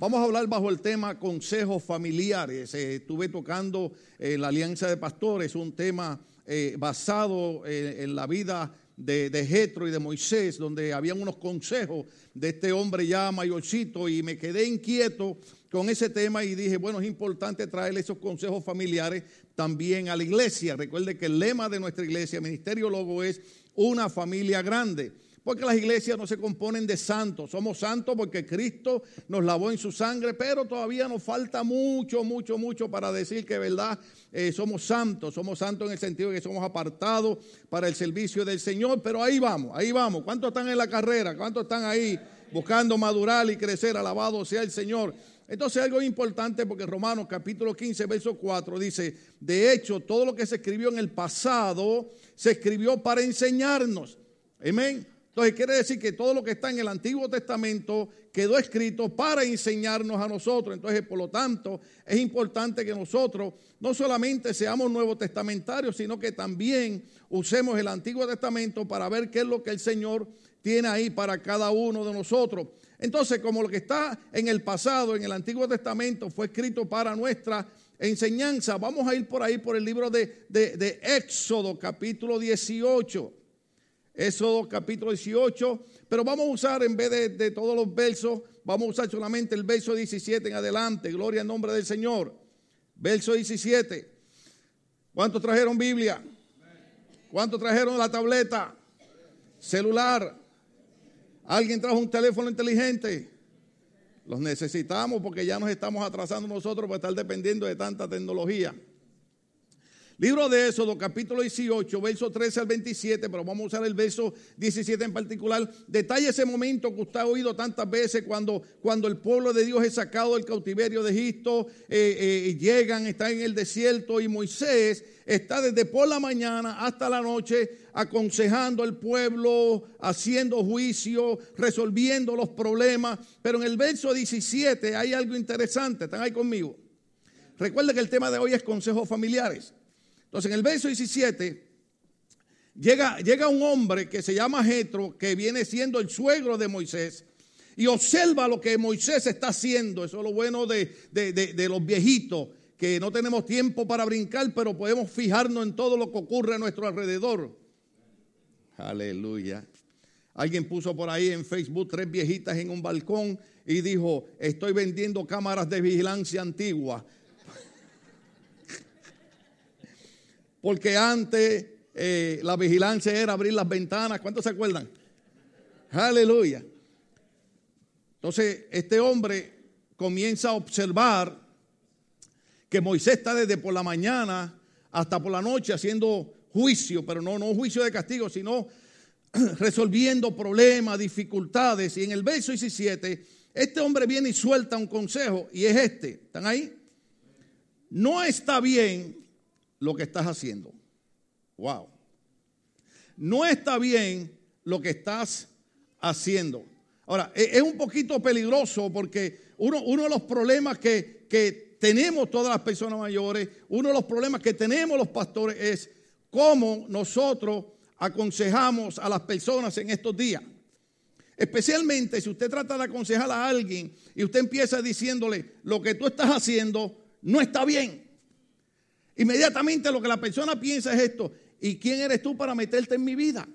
Vamos a hablar bajo el tema consejos familiares. Eh, estuve tocando eh, la Alianza de Pastores, un tema eh, basado en la vida de, de Jetro y de Moisés, donde habían unos consejos de este hombre ya mayorcito y me quedé inquieto con ese tema y dije, bueno, es importante traer esos consejos familiares también a la iglesia. Recuerde que el lema de nuestra iglesia, Ministerio Logo, es una familia grande. Porque las iglesias no se componen de santos. Somos santos porque Cristo nos lavó en su sangre, pero todavía nos falta mucho, mucho, mucho para decir que verdad eh, somos santos. Somos santos en el sentido de que somos apartados para el servicio del Señor. Pero ahí vamos, ahí vamos. ¿Cuántos están en la carrera? ¿Cuántos están ahí buscando madurar y crecer? Alabado sea el Señor. Entonces algo importante porque Romanos capítulo 15, verso 4 dice, de hecho, todo lo que se escribió en el pasado se escribió para enseñarnos. Amén. Entonces quiere decir que todo lo que está en el Antiguo Testamento quedó escrito para enseñarnos a nosotros. Entonces, por lo tanto, es importante que nosotros no solamente seamos nuevos testamentarios, sino que también usemos el Antiguo Testamento para ver qué es lo que el Señor tiene ahí para cada uno de nosotros. Entonces, como lo que está en el pasado, en el Antiguo Testamento, fue escrito para nuestra enseñanza, vamos a ir por ahí por el libro de, de Éxodo, capítulo 18. Éxodo capítulo 18, pero vamos a usar en vez de, todos los versos, vamos a usar solamente el verso 17 en adelante. Gloria al nombre del Señor. Verso 17. ¿Cuántos trajeron Biblia? ¿Cuántos trajeron la tableta? Celular. ¿Alguien trajo un teléfono inteligente? Los necesitamos porque ya nos estamos atrasando nosotros por estar dependiendo de tanta tecnología. Libro de Éxodo, capítulo 18, verso 13 al 27, pero vamos a usar el verso 17 en particular. Detalla ese momento que usted ha oído tantas veces cuando, cuando el pueblo de Dios es sacado del cautiverio de Egipto, eh, eh, llegan, están en el desierto y Moisés está desde por la mañana hasta la noche aconsejando al pueblo, haciendo juicio, resolviendo los problemas. Pero en el verso 17 hay algo interesante, ¿están ahí conmigo? Recuerde que el tema de hoy es consejos familiares. Entonces, en el verso 17, llega, llega un hombre que se llama Jetro, que viene siendo el suegro de Moisés, y observa lo que Moisés está haciendo. Eso es lo bueno de, de los viejitos, que no tenemos tiempo para brincar, pero podemos fijarnos en todo lo que ocurre a nuestro alrededor. Aleluya. Alguien puso por ahí en Facebook tres viejitas en un balcón y dijo, estoy vendiendo cámaras de vigilancia antigua. Porque antes eh, la vigilancia era abrir las ventanas. ¿Cuántos se acuerdan? Aleluya. Entonces, este hombre comienza a observar que Moisés está desde por la mañana hasta por la noche haciendo juicio, pero no, no juicio de castigo, sino resolviendo problemas, dificultades. Y en el verso 17, este hombre viene y suelta un consejo, y es este. ¿Están ahí? No está bien lo que estás haciendo. Wow. No está bien lo que estás haciendo. Ahora, e, es un poquito peligroso porque uno, uno de los problemas que, que tenemos todas las personas mayores, uno de los problemas que tenemos los pastores es cómo nosotros aconsejamos a las personas en estos días. Especialmente si usted trata de aconsejar a alguien y usted empieza diciéndole, lo que tú estás haciendo no está bien. Inmediatamente lo que la persona piensa es esto. ¿Y quién eres tú para meterte en mi vida?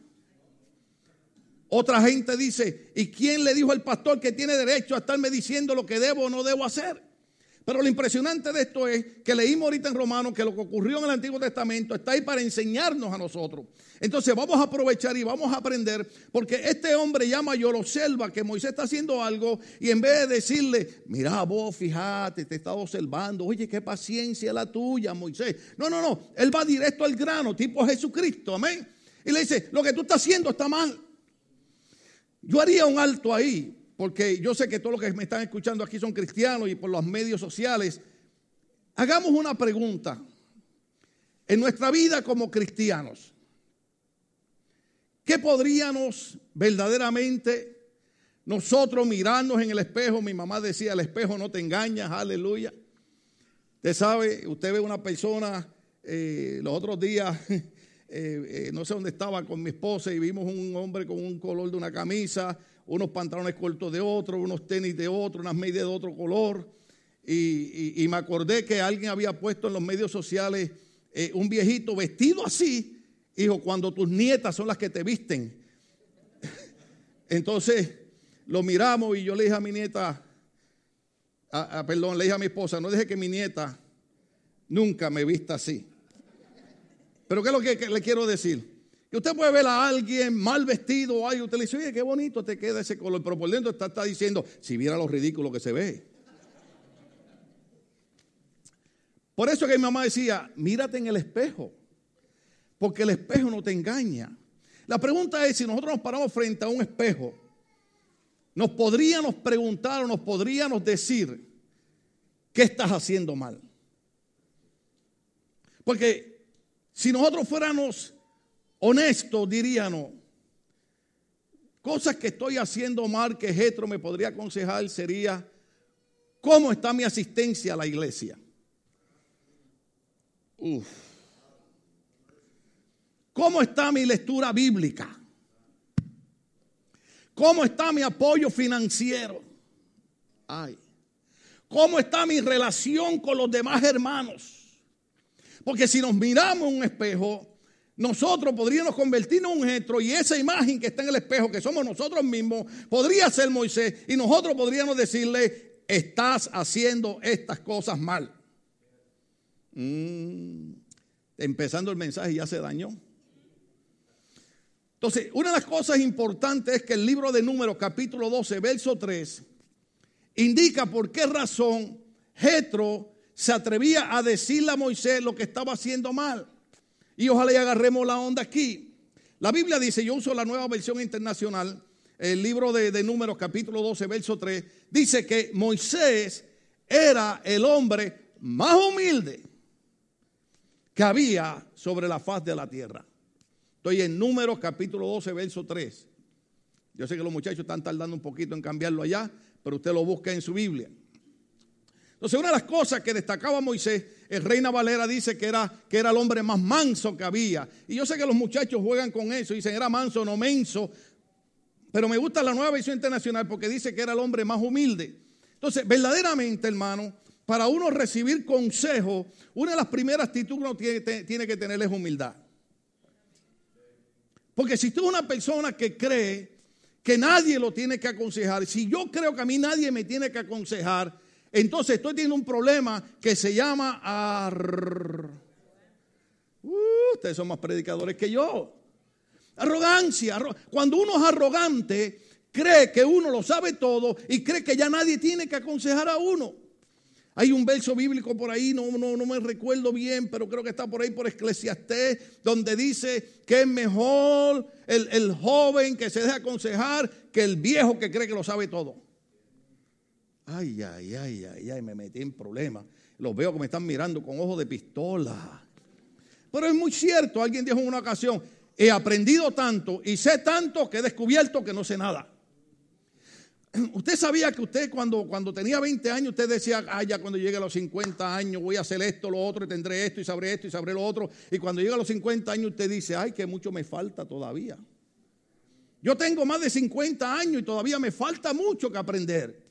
Otra gente dice, ¿y quién le dijo al pastor que tiene derecho a estarme diciendo lo que debo o no debo hacer? Pero lo impresionante de esto es que leímos ahorita en Romanos que lo que ocurrió en el Antiguo Testamento está ahí para enseñarnos a nosotros. Entonces vamos a aprovechar y vamos a aprender, porque este hombre ya mayor observa que Moisés está haciendo algo y en vez de decirle, mira vos, fíjate, te está observando, oye, qué paciencia la tuya, Moisés. No, no, no, él va directo al grano, tipo Jesucristo, amén. Y le dice, lo que tú estás haciendo está mal. Yo haría un alto ahí, porque yo sé que todos los que me están escuchando aquí son cristianos y por los medios sociales, hagamos una pregunta. En nuestra vida como cristianos, ¿qué podríamos verdaderamente nosotros mirarnos en el espejo? Mi mamá decía, el espejo no te engaña, aleluya. Usted sabe, usted ve una persona, eh, los otros días, eh, eh, no sé dónde estaba con mi esposa y vimos un hombre con un color de una camisa, unos pantalones cortos de otro, unos tenis de otro, unas medias de otro color. Y, me acordé que alguien había puesto en los medios sociales eh, un viejito vestido así. Hijo, cuando tus nietas son las que te visten. Entonces lo miramos y yo le dije a mi nieta, perdón, le dije a mi esposa, no deje que mi nieta nunca me vista así. Pero ¿qué es lo que, le quiero decir? Que usted puede ver a alguien mal vestido o usted le dice, oye, qué bonito te queda ese color, pero por dentro está, está diciendo, si viera lo ridículo que se ve. Por eso que mi mamá decía, mírate en el espejo, porque el espejo no te engaña. La pregunta es, si nosotros nos paramos frente a un espejo, nos podríamos preguntar o nos podríamos decir, ¿qué estás haciendo mal? Porque si nosotros fuéramos honestos, diríamos, cosas que estoy haciendo mal que Jetro me podría aconsejar sería, ¿cómo está mi asistencia a la iglesia? Uf. ¿Cómo está mi lectura bíblica? ¿Cómo está mi apoyo financiero? Ay. ¿Cómo está mi relación con los demás hermanos? Porque si nos miramos en un espejo, nosotros podríamos convertirnos en un getro y esa imagen que está en el espejo, que somos nosotros mismos, podría ser Moisés y nosotros podríamos decirle, estás haciendo estas cosas mal. Mm. empezando el mensaje ya se dañó. Entonces, una de las cosas importantes es que el libro de Números, capítulo 12, verso 3, indica por qué razón Jetro se atrevía a decirle a Moisés lo que estaba haciendo mal. Y ojalá y agarremos la onda aquí. La Biblia dice, yo uso la nueva versión internacional, el libro de, de Números, capítulo 12, verso 3, dice que Moisés era el hombre más humilde que había sobre la faz de la tierra. Estoy en Números capítulo 12, verso 3. Yo sé que los muchachos están tardando un poquito en cambiarlo allá, pero usted lo busca en su Biblia. Entonces, una de las cosas que destacaba Moisés, el Reina Valera dice que era, que era el hombre más manso que había. Y yo sé que los muchachos juegan con eso, dicen era manso, no menso. Pero me gusta la nueva versión internacional porque dice que era el hombre más humilde. Entonces, verdaderamente, hermano, para uno recibir consejo, una de las primeras actitudes que uno tiene, tiene que tener es humildad. Porque si tú eres una persona que cree que nadie lo tiene que aconsejar, si yo creo que a mí nadie me tiene que aconsejar, entonces estoy teniendo un problema que se llama... Uh, ustedes son más predicadores que yo. Arrogancia. Cuando uno es arrogante, cree que uno lo sabe todo y cree que ya nadie tiene que aconsejar a uno. Hay un verso bíblico por ahí, no, no, no me recuerdo bien, pero creo que está por ahí por Eclesiastés, donde dice que es mejor el, el joven que se deja aconsejar que el viejo que cree que lo sabe todo. Ay, ay, ay, ay, ay, me metí en problemas. Los veo que me están mirando con ojos de pistola. Pero es muy cierto, alguien dijo en una ocasión, he aprendido tanto y sé tanto que he descubierto que no sé nada. Usted sabía que usted cuando, cuando tenía 20 años, usted decía, ah, ya cuando llegue a los 50 años voy a hacer esto, lo otro, y tendré esto, y sabré esto, y sabré lo otro. Y cuando llega a los 50 años, usted dice, ay, que mucho me falta todavía. Yo tengo más de 50 años y todavía me falta mucho que aprender.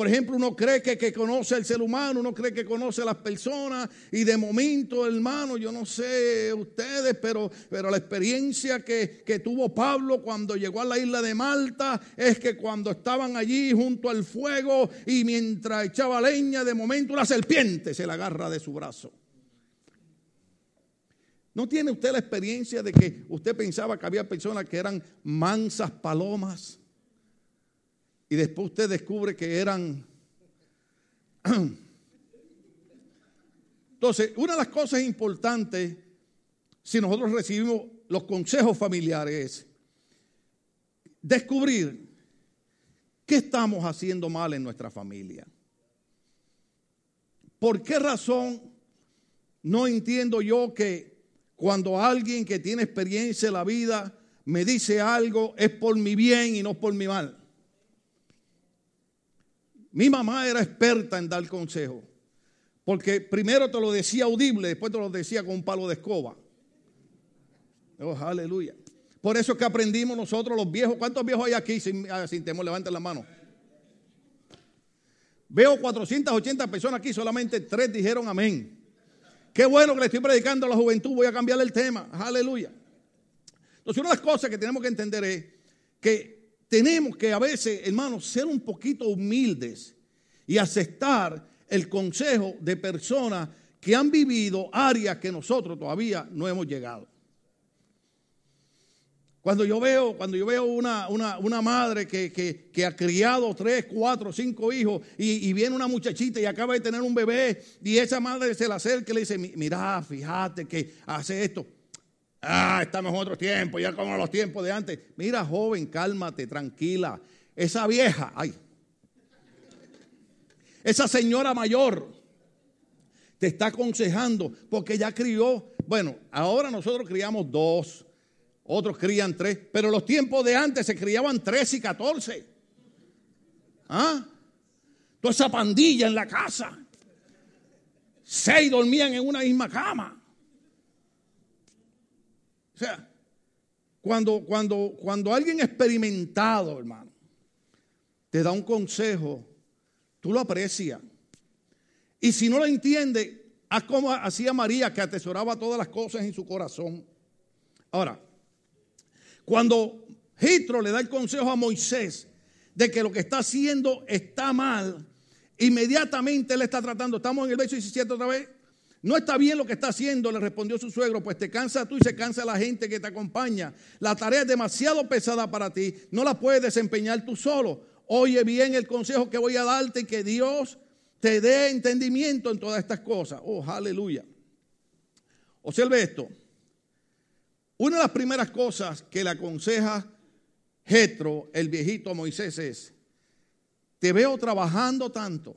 Por ejemplo, uno cree que, conoce al ser humano, uno cree que conoce a las personas y de momento, hermano, yo no sé ustedes, pero, pero la experiencia que, que tuvo Pablo cuando llegó a la isla de Malta es que cuando estaban allí junto al fuego y mientras echaba leña, de momento una serpiente se le agarra de su brazo. ¿No tiene usted la experiencia de que usted pensaba que había personas que eran mansas palomas? Y después usted descubre que eran... Entonces, una de las cosas importantes, si nosotros recibimos los consejos familiares, es descubrir qué estamos haciendo mal en nuestra familia. ¿Por qué razón no entiendo yo que cuando alguien que tiene experiencia en la vida me dice algo es por mi bien y no por mi mal? Mi mamá era experta en dar consejo. Porque primero te lo decía audible, después te lo decía con un palo de escoba. Oh, aleluya. Por eso es que aprendimos nosotros los viejos. ¿Cuántos viejos hay aquí sin, ah, sin temor? Levanten la mano. Veo 480 personas aquí, solamente tres dijeron amén. Qué bueno que le estoy predicando a la juventud, voy a cambiar el tema. Aleluya. Entonces, una de las cosas que tenemos que entender es que tenemos que a veces, hermanos, ser un poquito humildes y aceptar el consejo de personas que han vivido áreas que nosotros todavía no hemos llegado. Cuando yo veo, cuando yo veo una, una, madre que, ha criado tres, cuatro, cinco hijos y, viene una muchachita y acaba de tener un bebé y esa madre se la acerca y le dice, mira, fíjate que hace esto. Ah, estamos en otro tiempo, ya como los tiempos de antes. Mira, joven, cálmate, tranquila. Esa vieja, ay, esa señora mayor te está aconsejando porque ya crió. Bueno, ahora nosotros criamos dos otros crían tres, pero los tiempos de antes se criaban tres y catorce. ¿Ah? Toda esa pandilla en la casa. Seis dormían en una misma cama. O sea, cuando, cuando, cuando alguien experimentado, hermano, te da un consejo, tú lo aprecias. Y si no lo entiende, haz como hacía María, que atesoraba todas las cosas en su corazón. Ahora, cuando Jitro le da el consejo a Moisés de que lo que está haciendo está mal, inmediatamente él está tratando, estamos en el verso 17 otra vez, no está bien lo que está haciendo, le respondió su suegro, pues te cansa tú y se cansa la gente que te acompaña. La tarea es demasiado pesada para ti, no la puedes desempeñar tú solo. Oye bien el consejo que voy a darte y que Dios te dé entendimiento en todas estas cosas. Oh, aleluya. Observe esto. Una de las primeras cosas que le aconseja Jetro, el viejito Moisés, es: Te veo trabajando tanto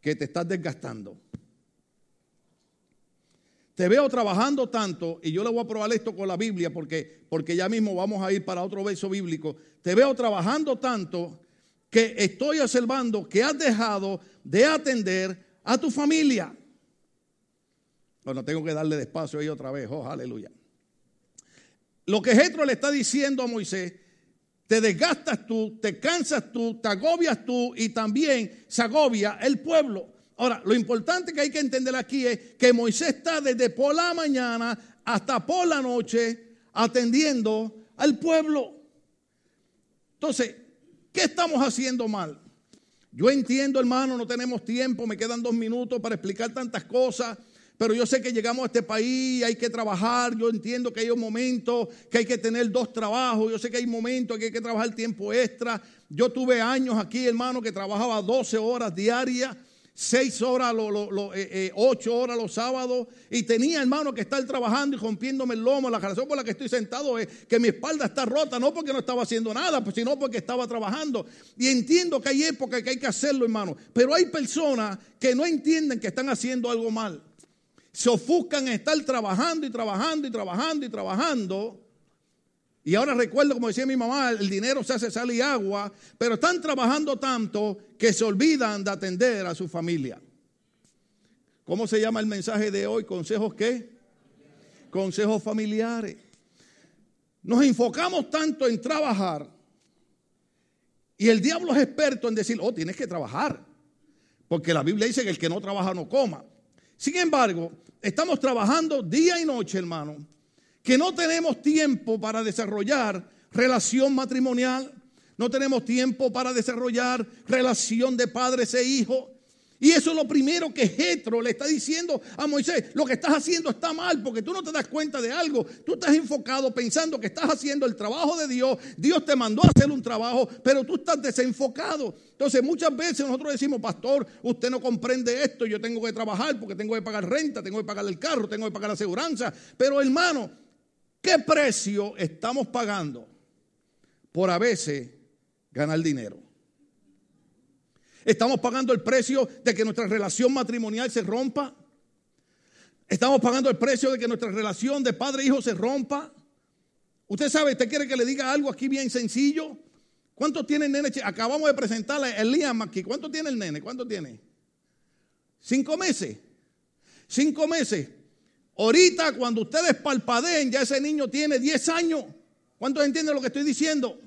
que te estás desgastando. Te veo trabajando tanto, y yo le voy a probar esto con la Biblia porque, porque ya mismo vamos a ir para otro verso bíblico. Te veo trabajando tanto que estoy observando que has dejado de atender a tu familia. Bueno, tengo que darle despacio ahí otra vez. Oh, aleluya. Lo que Jetro le está diciendo a Moisés, te desgastas tú, te cansas tú, te agobias tú y también se agobia el pueblo. Ahora, lo importante que hay que entender aquí es que Moisés está desde por la mañana hasta por la noche atendiendo al pueblo. Entonces, ¿qué estamos haciendo mal? Yo entiendo, hermano, no tenemos tiempo, me quedan dos minutos para explicar tantas cosas. Pero yo sé que llegamos a este país, hay que trabajar, yo entiendo que hay un momento que hay que tener dos trabajos, yo sé que hay momentos que hay que trabajar tiempo extra. Yo tuve años aquí, hermano, que trabajaba 12 horas diarias, 6 horas, eh, eh, 8 horas los sábados, y tenía, hermano, que estar trabajando y rompiéndome el lomo. La razón por la que estoy sentado es que mi espalda está rota, no porque no estaba haciendo nada, pues, sino porque estaba trabajando. Y entiendo que hay épocas que hay que hacerlo, hermano, pero hay personas que no entienden que están haciendo algo mal se ofuscan en estar trabajando y trabajando y trabajando y trabajando. Y ahora recuerdo, como decía mi mamá, el dinero se hace sal y agua, pero están trabajando tanto que se olvidan de atender a su familia. ¿Cómo se llama el mensaje de hoy? ¿Consejos qué? Consejos familiares. Nos enfocamos tanto en trabajar y el diablo es experto en decir, oh, tienes que trabajar. Porque la Biblia dice que el que no trabaja no coma. Sin embargo, estamos trabajando día y noche, hermano, que no tenemos tiempo para desarrollar relación matrimonial, no tenemos tiempo para desarrollar relación de padres e hijos, y eso es lo primero que Jetro le está diciendo a Moisés. Lo que estás haciendo está mal porque tú no te das cuenta de algo. Tú estás enfocado pensando que estás haciendo el trabajo de Dios. Dios te mandó a hacer un trabajo, pero tú estás desenfocado. Entonces muchas veces nosotros decimos, pastor, usted no comprende esto. Yo tengo que trabajar porque tengo que pagar renta, tengo que pagar el carro, tengo que pagar la aseguranza. Pero hermano, ¿qué precio estamos pagando por a veces ganar dinero? Estamos pagando el precio de que nuestra relación matrimonial se rompa. Estamos pagando el precio de que nuestra relación de padre e hijo se rompa. Usted sabe, usted quiere que le diga algo aquí bien sencillo. ¿Cuánto tiene el nene? Acabamos de presentarle a Liam aquí. ¿Cuánto tiene el nene? ¿Cuánto tiene? Cinco meses. Cinco meses. Ahorita cuando ustedes palpadeen, ya ese niño tiene 10 años. ¿Cuántos entienden lo que estoy diciendo?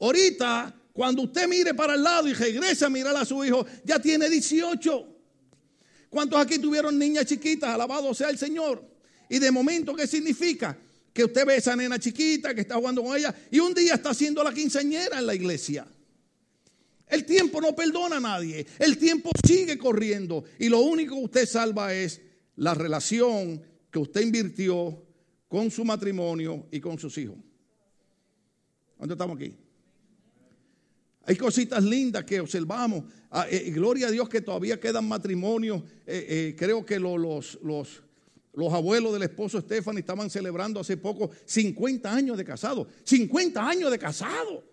Ahorita, cuando usted mire para el lado y regresa a mirar a su hijo, ya tiene 18. ¿Cuántos aquí tuvieron niñas chiquitas? Alabado sea el Señor. Y de momento, ¿qué significa? Que usted ve a esa nena chiquita que está jugando con ella y un día está haciendo la quinceañera en la iglesia. El tiempo no perdona a nadie. El tiempo sigue corriendo. Y lo único que usted salva es la relación que usted invirtió con su matrimonio y con sus hijos. ¿Dónde estamos aquí? Hay cositas lindas que observamos. Ah, eh, gloria a Dios que todavía quedan matrimonios. Eh, eh, creo que los, los, los, abuelos del esposo Stephanie estaban celebrando hace poco 50 años de casado. 50 años de casado.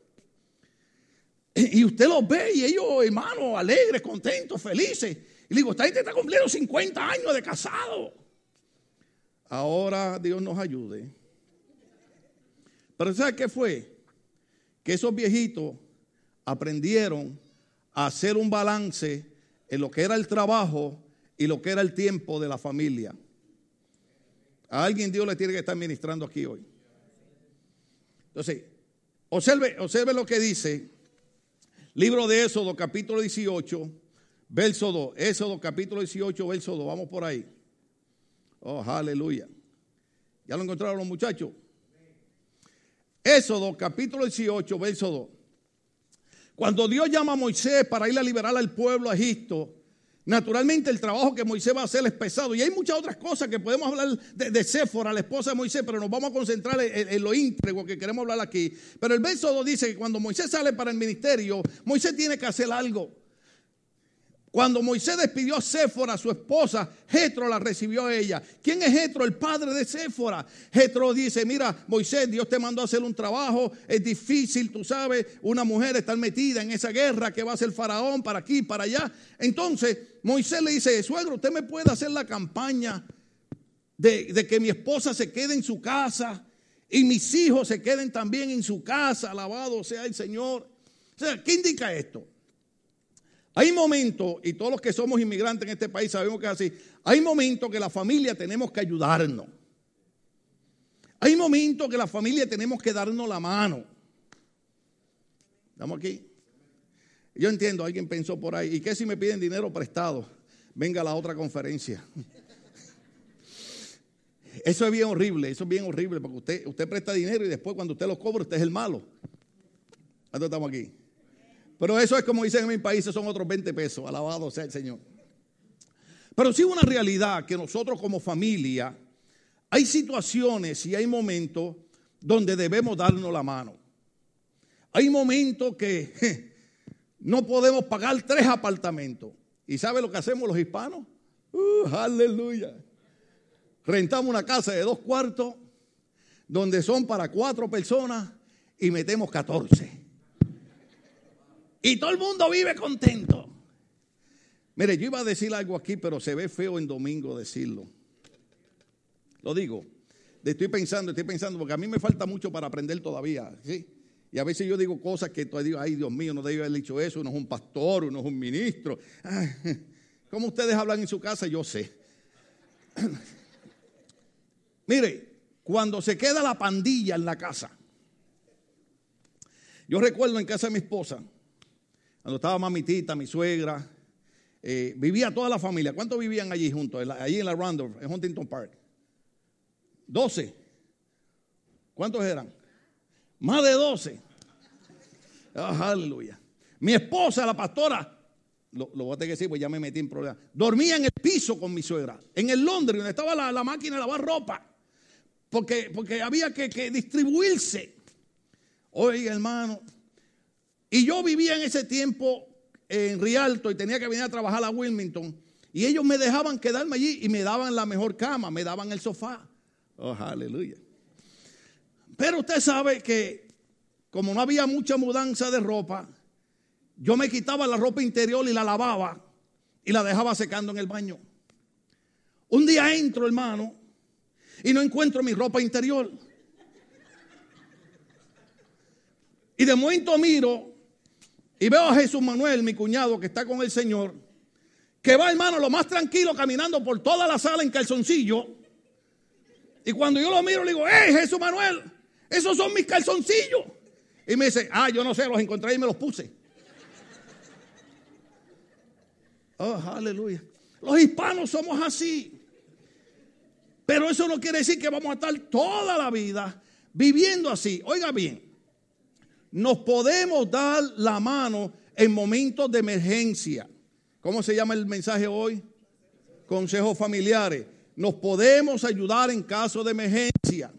Y usted los ve y ellos, hermanos, alegres, contentos, felices. Y digo, esta gente está cumpliendo 50 años de casado. Ahora Dios nos ayude. Pero ¿sabe qué fue? Que esos viejitos aprendieron a hacer un balance en lo que era el trabajo y lo que era el tiempo de la familia. A alguien Dios le tiene que estar ministrando aquí hoy. Entonces, observe, observe lo que dice libro de Éxodo, capítulo 18 Verso 2, Éxodo capítulo 18, verso 2, vamos por ahí. Oh, aleluya. ¿Ya lo encontraron los muchachos? Éxodo capítulo 18, verso 2. Cuando Dios llama a Moisés para ir a liberar al pueblo a Egipto, naturalmente el trabajo que Moisés va a hacer es pesado. Y hay muchas otras cosas que podemos hablar de, de Séfora, la esposa de Moisés, pero nos vamos a concentrar en, lo íntegro que queremos hablar aquí. Pero el verso 2 dice que cuando Moisés sale para el ministerio, Moisés tiene que hacer algo. Cuando Moisés despidió a Séfora, su esposa, Jetro la recibió a ella. ¿Quién es Jetro? El padre de Séfora. Jetro dice, mira, Moisés, Dios te mandó a hacer un trabajo, es difícil, tú sabes, una mujer está metida en esa guerra que va a ser faraón para aquí, para allá. Entonces, Moisés le dice, suegro, usted me puede hacer la campaña de, de que mi esposa se quede en su casa y mis hijos se queden también en su casa, alabado sea el Señor. O sea, ¿qué indica esto? Hay momentos, y todos los que somos inmigrantes en este país sabemos que es así, hay momentos que la familia tenemos que ayudarnos. Hay momentos que la familia tenemos que darnos la mano. ¿Estamos aquí? Yo entiendo, alguien pensó por ahí, ¿y qué si me piden dinero prestado? Venga a la otra conferencia. Eso es bien horrible, eso es bien horrible, porque usted, usted presta dinero y después cuando usted lo cobra, usted es el malo. ¿Cuántos estamos aquí? Pero eso es como dicen en mi país, son otros 20 pesos. Alabado sea el Señor. Pero sí una realidad que nosotros como familia, hay situaciones y hay momentos donde debemos darnos la mano. Hay momentos que no podemos pagar tres apartamentos. ¿Y sabe lo que hacemos los hispanos? Uh, aleluya. Rentamos una casa de dos cuartos donde son para cuatro personas y metemos 14. Y todo el mundo vive contento. Mire, yo iba a decir algo aquí, pero se ve feo en domingo decirlo. Lo digo. Estoy pensando, estoy pensando, porque a mí me falta mucho para aprender todavía. ¿sí? Y a veces yo digo cosas que todavía digo, ay Dios mío, no debe haber dicho eso, uno es un pastor, uno es un ministro. ¿Cómo ustedes hablan en su casa? Yo sé. Mire, cuando se queda la pandilla en la casa, yo recuerdo en casa de mi esposa, cuando estaba mamitita, mi suegra, eh, vivía toda la familia. ¿Cuántos vivían allí juntos? Allí en la Randolph, en Huntington Park. Doce. ¿Cuántos eran? Más de doce. Ah, aleluya. Mi esposa, la pastora, lo, voy a tener que decir, pues ya me metí en problemas. Dormía en el piso con mi suegra, en el Londres, donde estaba la, máquina de lavar ropa. Porque, porque había que, que distribuirse. Oiga, hermano, y yo vivía en ese tiempo en Rialto y tenía que venir a trabajar a Wilmington. Y ellos me dejaban quedarme allí y me daban la mejor cama, me daban el sofá. Oh, aleluya. Pero usted sabe que como no había mucha mudanza de ropa, yo me quitaba la ropa interior y la lavaba y la dejaba secando en el baño. Un día entro, hermano, y no encuentro mi ropa interior. Y de momento miro y veo a Jesús Manuel, mi cuñado, que está con el Señor, que va, hermano, lo más tranquilo, caminando por toda la sala en calzoncillo. Y cuando yo lo miro, le digo, ¡eh, Jesús Manuel! Esos son mis calzoncillos. Y me dice, ah, yo no sé, los encontré y me los puse. Oh, aleluya. Los hispanos somos así. Pero eso no quiere decir que vamos a estar toda la vida viviendo así. Oiga bien, nos podemos dar la mano en momentos de emergencia. ¿Cómo se llama el mensaje hoy? Consejos familiares. Nos podemos ayudar en caso de emergencia.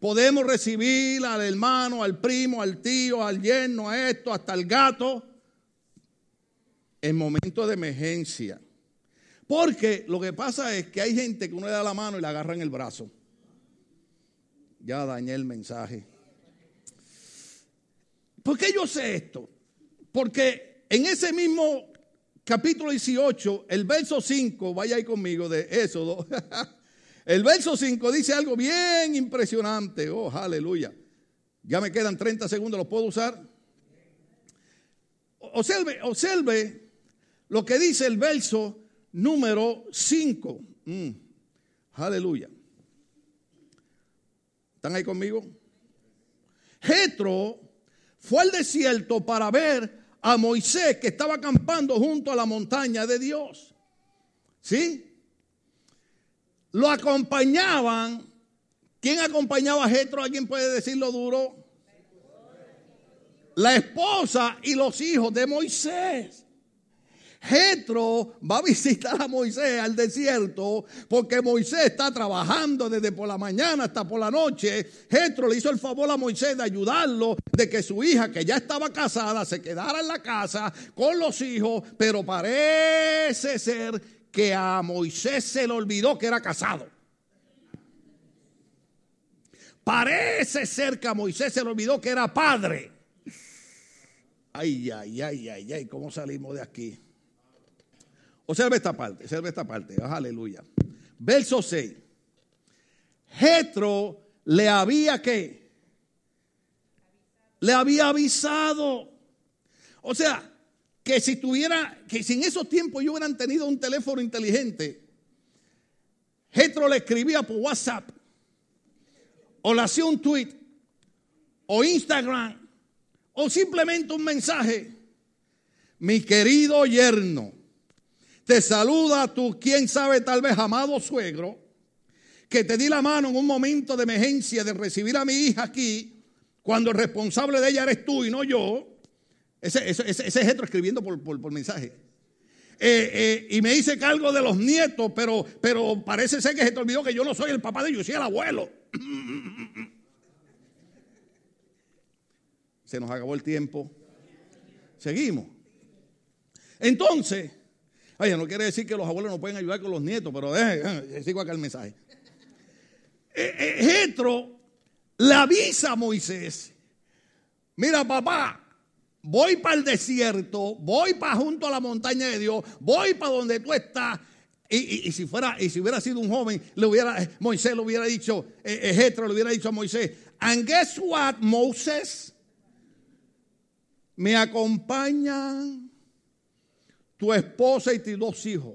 Podemos recibir al hermano, al primo, al tío, al yerno, a esto, hasta el gato, en momentos de emergencia. Porque lo que pasa es que hay gente que uno le da la mano y la agarra en el brazo. Ya dañé el mensaje. ¿Por qué yo sé esto? Porque en ese mismo capítulo 18, el verso 5, vaya ahí conmigo de Éxodo, el verso 5 dice algo bien impresionante. Oh, aleluya. Ya me quedan 30 segundos, ¿lo puedo usar? Observe, observe lo que dice el verso número 5. Mm, aleluya. ¿Están ahí conmigo? Jetro fue al desierto para ver a Moisés que estaba acampando junto a la montaña de Dios. ¿Sí? Lo acompañaban. ¿Quién acompañaba a Jetro? ¿Alguien puede decirlo duro? La esposa y los hijos de Moisés. Jetro va a visitar a Moisés al desierto porque Moisés está trabajando desde por la mañana hasta por la noche. Jetro le hizo el favor a Moisés de ayudarlo, de que su hija, que ya estaba casada, se quedara en la casa con los hijos, pero parece ser que a Moisés se le olvidó que era casado. Parece ser que a Moisés se le olvidó que era padre. Ay, ay, ay, ay, ay, ¿cómo salimos de aquí? Observe esta parte, observe esta parte. Ah, aleluya. Verso 6. Jetro le había que le había avisado. O sea, que si tuviera, que si en esos tiempos yo hubieran tenido un teléfono inteligente, Jetro le escribía por WhatsApp, o le hacía un tweet, o Instagram, o simplemente un mensaje. Mi querido yerno, te saluda tu, quién sabe, tal vez amado suegro, que te di la mano en un momento de emergencia de recibir a mi hija aquí, cuando el responsable de ella eres tú y no yo. Ese, ese, ese, es Jetro escribiendo por, por, mensaje. Eh, eh, y me hice cargo de los nietos, pero, pero parece ser que se te olvidó que yo no soy el papá de ellos, el abuelo. Se nos acabó el tiempo. Seguimos. Entonces, Oye, no quiere decir que los abuelos no pueden ayudar con los nietos, pero eh, eh, sigo acá el mensaje. Eh, Jetro le avisa a Moisés, mira papá, voy para el desierto, voy para junto a la montaña de Dios, voy para donde tú estás. Y, si fuera, y si hubiera sido un joven, le hubiera, Moisés le hubiera dicho, Jetro le hubiera dicho a Moisés, and guess what, Moses? Me acompañan tu esposa y tus dos hijos.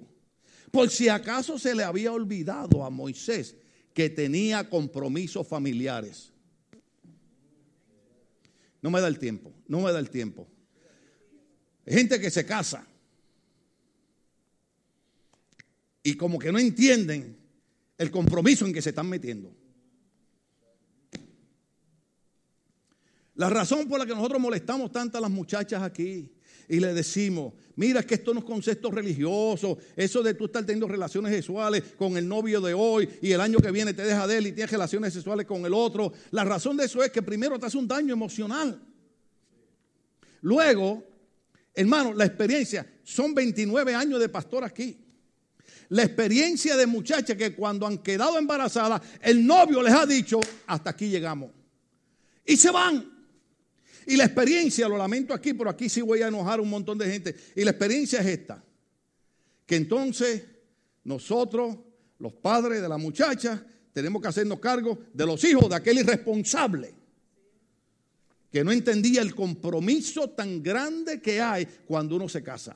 Por si acaso se le había olvidado a Moisés que tenía compromisos familiares. No me da el tiempo, no me da el tiempo. Gente que se casa y como que no entienden el compromiso en que se están metiendo. La razón por la que nosotros molestamos tanto a las muchachas aquí y le decimos, mira que esto no es concepto religioso, eso de tú estar teniendo relaciones sexuales con el novio de hoy y el año que viene te deja de él y tienes relaciones sexuales con el otro. La razón de eso es que primero te hace un daño emocional. Luego, hermano, la experiencia, son 29 años de pastor aquí. La experiencia de muchachas que cuando han quedado embarazadas, el novio les ha dicho, hasta aquí llegamos. Y se van. Y la experiencia, lo lamento aquí, pero aquí sí voy a enojar a un montón de gente. Y la experiencia es esta. Que entonces nosotros, los padres de la muchacha, tenemos que hacernos cargo de los hijos de aquel irresponsable que no entendía el compromiso tan grande que hay cuando uno se casa.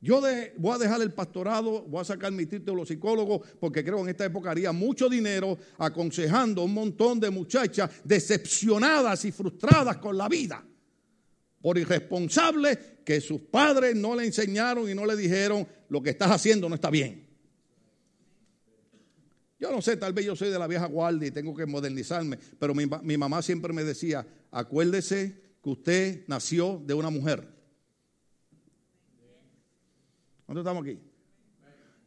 Yo voy a dejar el pastorado, voy a sacar mi título psicólogo, porque creo que en esta época haría mucho dinero aconsejando a un montón de muchachas decepcionadas y frustradas con la vida por irresponsables que sus padres no le enseñaron y no le dijeron lo que estás haciendo no está bien. Yo no sé, tal vez yo soy de la vieja guardia y tengo que modernizarme, pero mi, mi mamá siempre me decía, acuérdese que usted nació de una mujer. ¿Cuántos estamos aquí?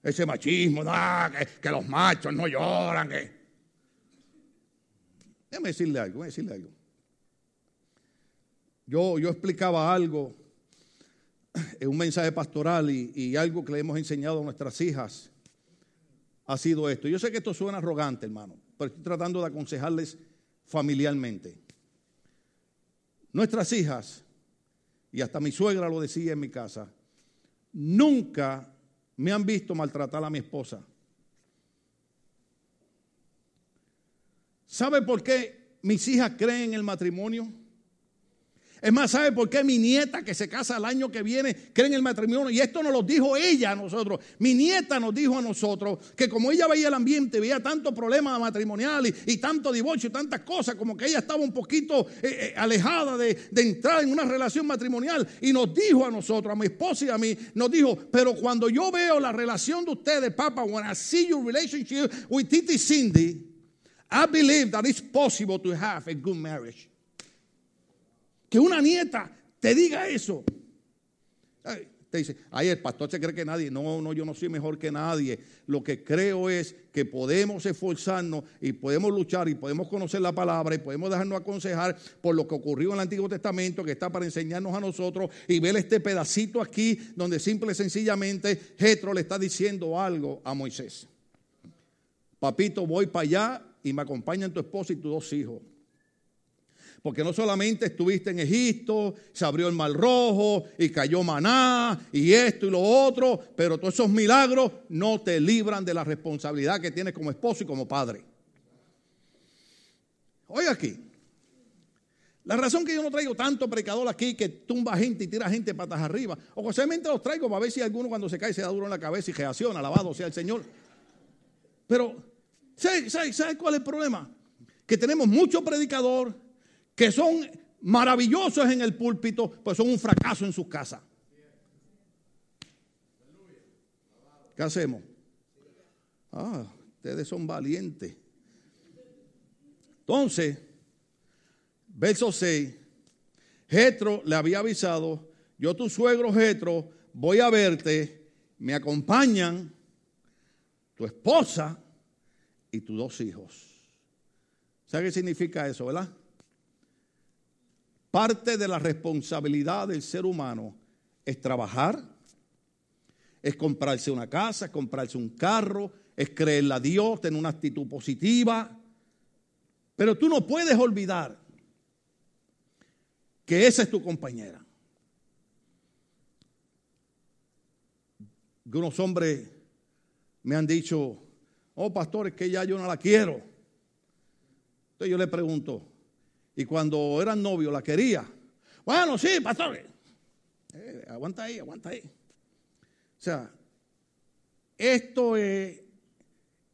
Ese machismo, que, los machos no lloran. Que... Decirle algo, déjame decirle algo. Yo, yo explicaba algo en un mensaje pastoral y, y algo que le hemos enseñado a nuestras hijas ha sido esto. Yo sé que esto suena arrogante, hermano, pero estoy tratando de aconsejarles familiarmente. Nuestras hijas, y hasta mi suegra lo decía en mi casa, nunca me han visto maltratar a mi esposa. ¿Sabe por qué mis hijas creen en el matrimonio? Es más, ¿sabe por qué mi nieta que se casa el año que viene cree en el matrimonio? Y esto nos lo dijo ella a nosotros. Mi nieta nos dijo a nosotros que como ella veía el ambiente, veía tanto problema matrimonial y, tanto divorcio y tantas cosas, como que ella estaba un poquito eh, eh, alejada de, entrar en una relación matrimonial. Y nos dijo a nosotros, a mi esposa y a mí, nos dijo, pero cuando yo veo la relación de ustedes, Papa, when I see your relationship with Titi Cindy, I believe that it's possible to have a good marriage. Que una nieta te diga eso. te dice, ay, el pastor se cree que nadie. No, no, yo no soy mejor que nadie. Lo que creo es que podemos esforzarnos y podemos luchar y podemos conocer la palabra y podemos dejarnos aconsejar por lo que ocurrió en el Antiguo Testamento, que está para enseñarnos a nosotros y ver este pedacito aquí donde simple y sencillamente Jetro le está diciendo algo a Moisés. Papito, voy para allá y me acompañan tu esposa y tus dos hijos. Porque no solamente estuviste en Egipto, se abrió el mar rojo y cayó maná y esto y lo otro, pero todos esos milagros no te libran de la responsabilidad que tienes como esposo y como padre. Oye aquí, la razón que yo no traigo tanto predicador aquí que tumba gente y tira gente patas arriba, o solamente los traigo para ver si alguno cuando se cae se da duro en la cabeza y reacciona, alabado sea el Señor. Pero, ¿sabes sabe, cuál es el problema? Que tenemos mucho predicador que son maravillosos en el púlpito, pues son un fracaso en sus casas. ¿Qué hacemos? Ah, ustedes son valientes. Entonces, verso 6, Jetro le había avisado, yo tu suegro Jetro, voy a verte, me acompañan tu esposa y tus dos hijos. ¿Sabe qué significa eso, verdad? Parte de la responsabilidad del ser humano es trabajar, es comprarse una casa, es comprarse un carro, es creerle a Dios, tener una actitud positiva. Pero tú no puedes olvidar que esa es tu compañera. Algunos hombres me han dicho, oh pastor, es que ya yo no la quiero. Entonces yo le pregunto, y cuando eran novios la quería. Bueno, sí, pastor. Eh, aguanta ahí, aguanta ahí. O sea, esto es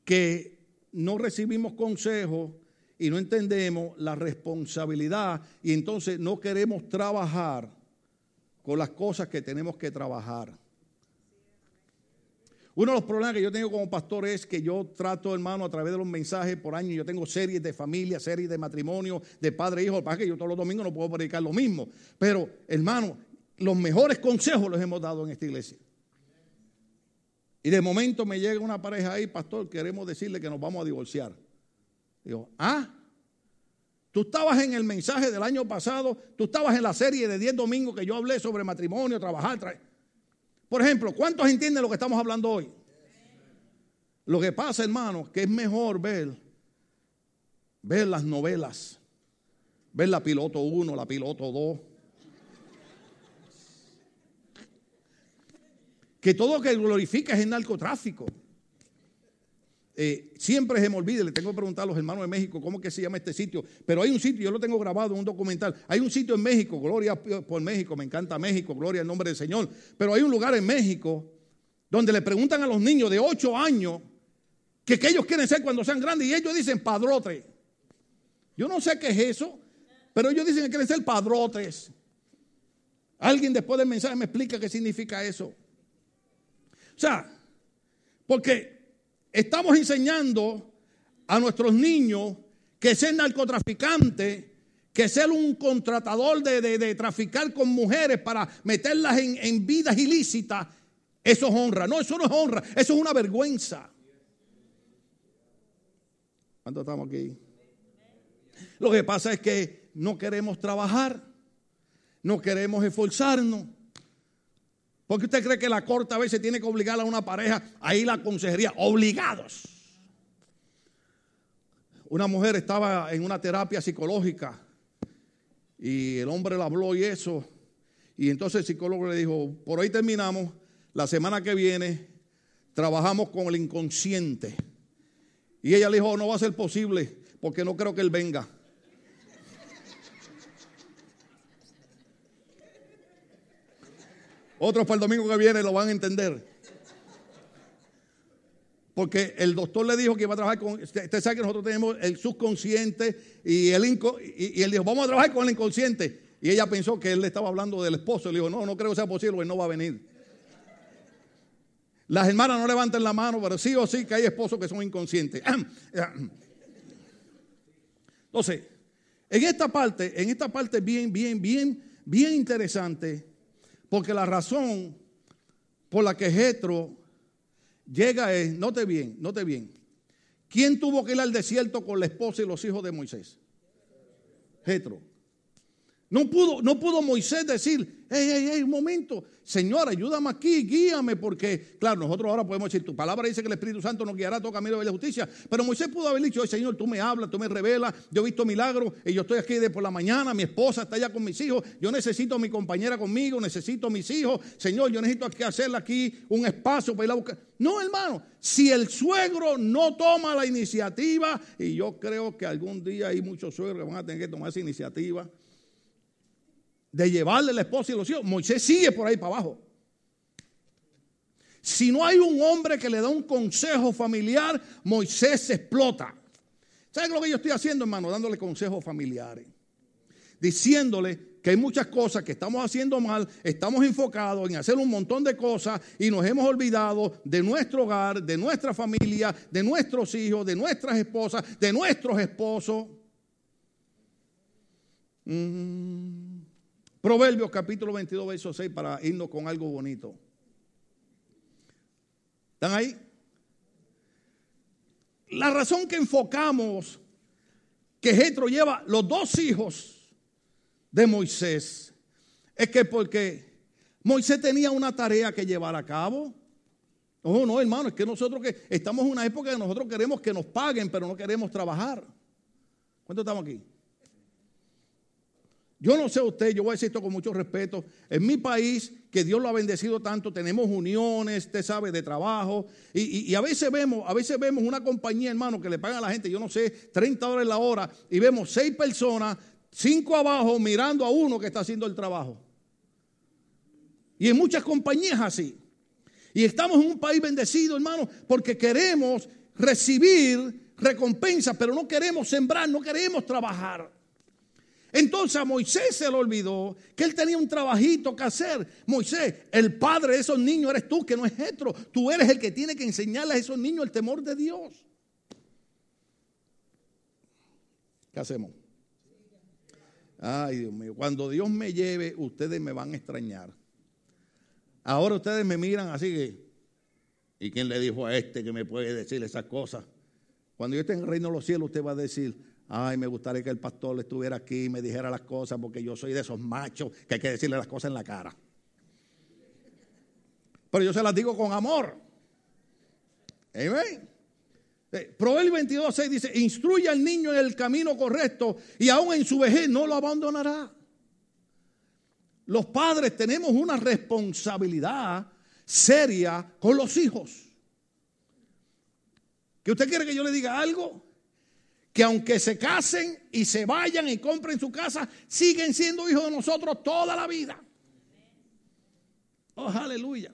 que no recibimos consejos y no entendemos la responsabilidad y entonces no queremos trabajar con las cosas que tenemos que trabajar. Uno de los problemas que yo tengo como pastor es que yo trato, hermano, a través de los mensajes por año, yo tengo series de familia, series de matrimonio, de padre e hijo. Para que yo todos los domingos no puedo predicar lo mismo. Pero, hermano, los mejores consejos los hemos dado en esta iglesia. Y de momento me llega una pareja ahí, pastor, queremos decirle que nos vamos a divorciar. Digo, ah, tú estabas en el mensaje del año pasado, tú estabas en la serie de 10 domingos que yo hablé sobre matrimonio, trabajar, traer. Por ejemplo, ¿cuántos entienden lo que estamos hablando hoy? Lo que pasa, hermano, que es mejor ver, ver las novelas, ver la piloto 1, la piloto 2. Que todo lo que glorifica es el narcotráfico. Eh, siempre se me olvida, le tengo que preguntar a los hermanos de México cómo que se llama este sitio, pero hay un sitio, yo lo tengo grabado en un documental, hay un sitio en México, gloria por México, me encanta México, gloria al nombre del Señor, pero hay un lugar en México donde le preguntan a los niños de 8 años que qué ellos quieren ser cuando sean grandes y ellos dicen padrote. Yo no sé qué es eso, pero ellos dicen que quieren ser padrotes. Alguien después del mensaje me explica qué significa eso. O sea, porque estamos enseñando a nuestros niños que ser narcotraficante, que ser un contratador de, traficar con mujeres para meterlas en, en vidas ilícitas, eso es honra. No, eso no es honra, eso es una vergüenza. ¿Cuánto estamos aquí? Lo que pasa es que no queremos trabajar, no queremos esforzarnos. Porque usted cree que la corte a veces tiene que obligar a una pareja a ir a la consejería, obligados. Una mujer estaba en una terapia psicológica y el hombre le habló y eso. Y entonces el psicólogo le dijo, por ahí terminamos, la semana que viene trabajamos con el inconsciente. Y ella le dijo, no va a ser posible porque no creo que él venga. Otros para el domingo que viene lo van a entender. Porque el doctor le dijo que iba a trabajar con. Usted sabe que nosotros tenemos el subconsciente y el inco, y, él dijo, vamos a trabajar con el inconsciente. Y ella pensó que él le estaba hablando del esposo. Le dijo, no, no creo que sea posible, él no va a venir. Las hermanas no levanten la mano, pero sí o sí que hay esposos que son inconscientes. Entonces, en esta parte, en esta parte bien, bien, bien, bien interesante porque la razón por la que Jetro llega es, note bien, note bien. ¿Quién tuvo que ir al desierto con la esposa y los hijos de Moisés? Jetro. No pudo, no pudo Moisés decir, hey, hey, hey, un momento, Señor, ayúdame aquí, guíame, porque, claro, nosotros ahora podemos decir, tu palabra dice que el Espíritu Santo nos guiará a todo camino de la justicia, pero Moisés pudo haber dicho, Señor, tú me hablas, tú me revelas, yo he visto milagros, y yo estoy aquí de por la mañana, mi esposa está allá con mis hijos, yo necesito a mi compañera conmigo, necesito a mis hijos, Señor, yo necesito aquí hacerle aquí un espacio para ir a buscar. No, hermano, si el suegro no toma la iniciativa, y yo creo que algún día hay muchos suegros que van a tener que tomar esa iniciativa, de llevarle la esposa y los hijos, Moisés sigue por ahí para abajo. Si no hay un hombre que le da un consejo familiar, Moisés se explota. ¿Saben lo que yo estoy haciendo, hermano? Dándole consejos familiares. Diciéndole que hay muchas cosas que estamos haciendo mal, estamos enfocados en hacer un montón de cosas y nos hemos olvidado de nuestro hogar, de nuestra familia, de nuestros hijos, de nuestras esposas, de nuestros esposos. Mm. Proverbios capítulo 22, verso 6, para irnos con algo bonito. ¿Están ahí? La razón que enfocamos que Jetro lleva los dos hijos de Moisés es que porque Moisés tenía una tarea que llevar a cabo. Oh, no, hermano, es que nosotros que estamos en una época que nosotros queremos que nos paguen, pero no queremos trabajar. ¿Cuántos estamos aquí? Yo no sé usted, yo voy a decir esto con mucho respeto. En mi país, que Dios lo ha bendecido tanto, tenemos uniones, usted sabe, de trabajo. Y, a veces vemos, a veces vemos una compañía, hermano, que le pagan a la gente, yo no sé, 30 dólares la hora, y vemos seis personas, cinco abajo, mirando a uno que está haciendo el trabajo. Y en muchas compañías así. Y estamos en un país bendecido, hermano, porque queremos recibir recompensa, pero no queremos sembrar, no queremos trabajar. Entonces a Moisés se le olvidó que él tenía un trabajito que hacer. Moisés, el padre de esos niños eres tú, que no es Jetro. Tú eres el que tiene que enseñarle a esos niños el temor de Dios. ¿Qué hacemos? Ay, Dios mío, cuando Dios me lleve, ustedes me van a extrañar. Ahora ustedes me miran así que, ¿y quién le dijo a este que me puede decir esas cosas? Cuando yo esté en el reino de los cielos, usted va a decir, Ay, me gustaría que el pastor estuviera aquí y me dijera las cosas porque yo soy de esos machos que hay que decirle las cosas en la cara. Pero yo se las digo con amor. Amén. Proverbio 22, 6 dice, instruye al niño en el camino correcto y aún en su vejez no lo abandonará. Los padres tenemos una responsabilidad seria con los hijos. ¿Que usted quiere que yo le diga algo? Que aunque se casen y se vayan y compren su casa, siguen siendo hijos de nosotros toda la vida. Oh, aleluya.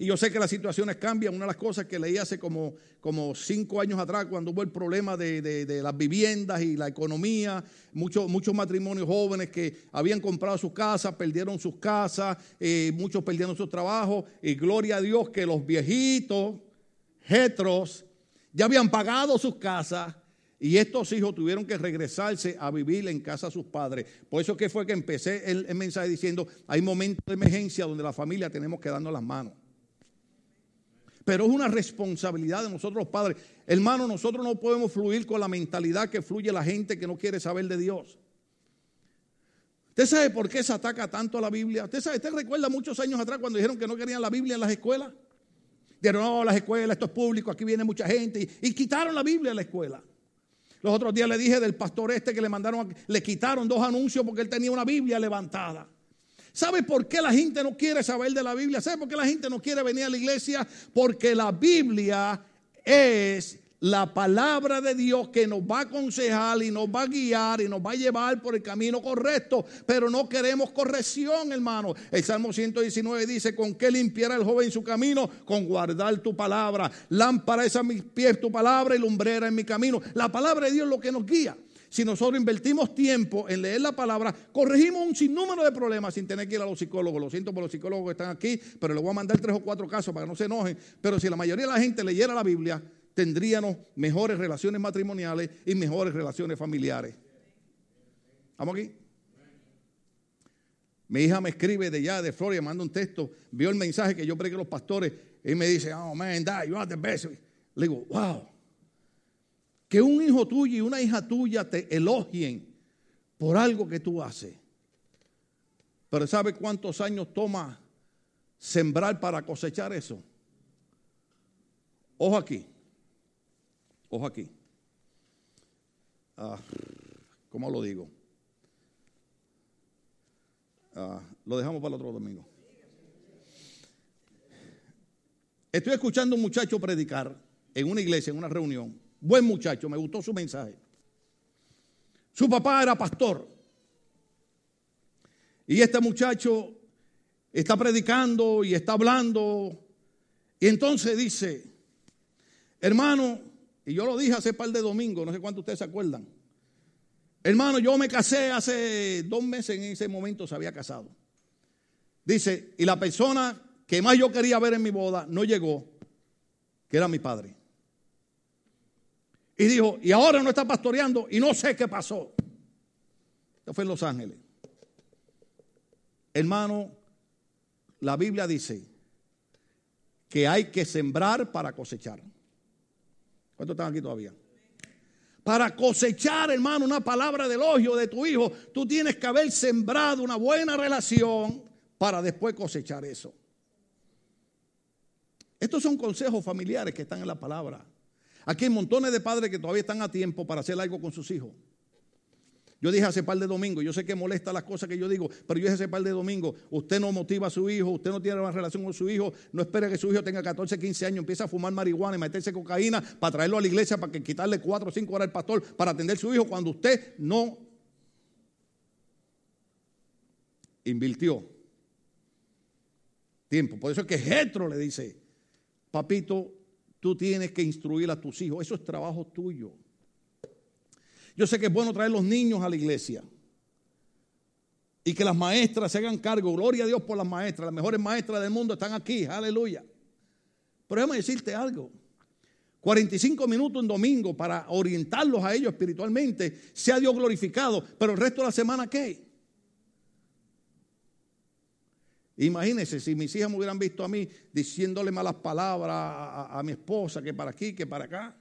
Y yo sé que las situaciones cambian. Una de las cosas que leí hace como, como cinco años atrás, cuando hubo el problema de, las viviendas y la economía, muchos, muchos matrimonios jóvenes que habían comprado sus casas, perdieron sus casas, eh, muchos perdieron sus trabajos. Y gloria a Dios que los viejitos, jetros, ya habían pagado sus casas. Y estos hijos tuvieron que regresarse a vivir en casa de sus padres. Por eso que fue que empecé el, mensaje diciendo, hay momentos de emergencia donde la familia tenemos que darnos las manos. Pero es una responsabilidad de nosotros los padres. Hermano, nosotros no podemos fluir con la mentalidad que fluye la gente que no quiere saber de Dios. ¿Usted sabe por qué se ataca tanto a la Biblia? ¿Usted, sabe, ¿Usted recuerda muchos años atrás cuando dijeron que no querían la Biblia en las escuelas? Dijeron, no, las escuelas, esto es público, aquí viene mucha gente. Y, y quitaron la Biblia en la escuela. Los otros días le dije del pastor este que le mandaron, le quitaron dos anuncios porque él tenía una Biblia levantada. ¿Sabe por qué la gente no quiere saber de la Biblia? ¿Sabe por qué la gente no quiere venir a la iglesia? Porque la Biblia es la palabra de Dios que nos va a aconsejar y nos va a guiar y nos va a llevar por el camino correcto, pero no queremos corrección, hermano. El Salmo 119 dice, ¿con qué limpiará el joven su camino? Con guardar tu palabra. Lámpara es a mis pies tu palabra y lumbrera en mi camino. La palabra de Dios es lo que nos guía si nosotros invertimos tiempo en leer la palabra, corregimos un sinnúmero de problemas sin tener que ir a los psicólogos. Lo siento por los psicólogos que están aquí, pero les voy a mandar tres o cuatro casos para que no se enojen. Pero si la mayoría de la gente leyera la Biblia, tendríamos mejores relaciones matrimoniales y mejores relaciones familiares. ¿Vamos aquí? Mi hija me escribe de allá, de Florida, manda un texto, vio el mensaje que yo pregué a los pastores y me dice, oh man, dad, you are the best. Le digo, wow, que un hijo tuyo y una hija tuya te elogien por algo que tú haces. Pero ¿sabe cuántos años toma sembrar para cosechar eso? Ojo aquí. Ojo aquí. Ah, ¿Cómo lo digo? Ah, lo dejamos para el otro domingo. Estoy escuchando a un muchacho predicar en una iglesia, en una reunión. Buen muchacho, me gustó su mensaje. Su papá era pastor. Y este muchacho está predicando y está hablando. Y entonces dice, hermano, y yo lo dije hace par de domingos, no sé cuántos ustedes se acuerdan. Hermano, yo me casé hace dos meses, en ese momento se había casado. Dice, y la persona que más yo quería ver en mi boda no llegó, que era mi padre. Y dijo, y ahora no está pastoreando y no sé qué pasó. Esto fue en Los Ángeles. Hermano, la Biblia dice que hay que sembrar para cosechar. ¿Cuántos están aquí todavía? Para cosechar, hermano, una palabra de elogio de tu hijo, tú tienes que haber sembrado una buena relación para después cosechar eso. Estos son consejos familiares que están en la palabra. Aquí hay montones de padres que todavía están a tiempo para hacer algo con sus hijos. Yo dije hace par de domingos, yo sé que molesta las cosas que yo digo, pero yo dije hace par de domingos, usted no motiva a su hijo, usted no tiene una relación con su hijo, no espera que su hijo tenga 14, 15 años, empiece a fumar marihuana y meterse cocaína para traerlo a la iglesia para que quitarle 4 o 5 horas al pastor para atender a su hijo cuando usted no invirtió tiempo. Por eso es que Jetro le dice, papito, Tú tienes que instruir a tus hijos. Eso es trabajo tuyo. Yo sé que es bueno traer los niños a la iglesia. Y que las maestras se hagan cargo. Gloria a Dios por las maestras. Las mejores maestras del mundo están aquí. Aleluya. Pero déjame decirte algo. 45 minutos en domingo para orientarlos a ellos espiritualmente. Sea Dios glorificado. Pero el resto de la semana, ¿qué? Imagínense si mis hijas me hubieran visto a mí diciéndole malas palabras a, mi esposa, que para aquí, que para acá.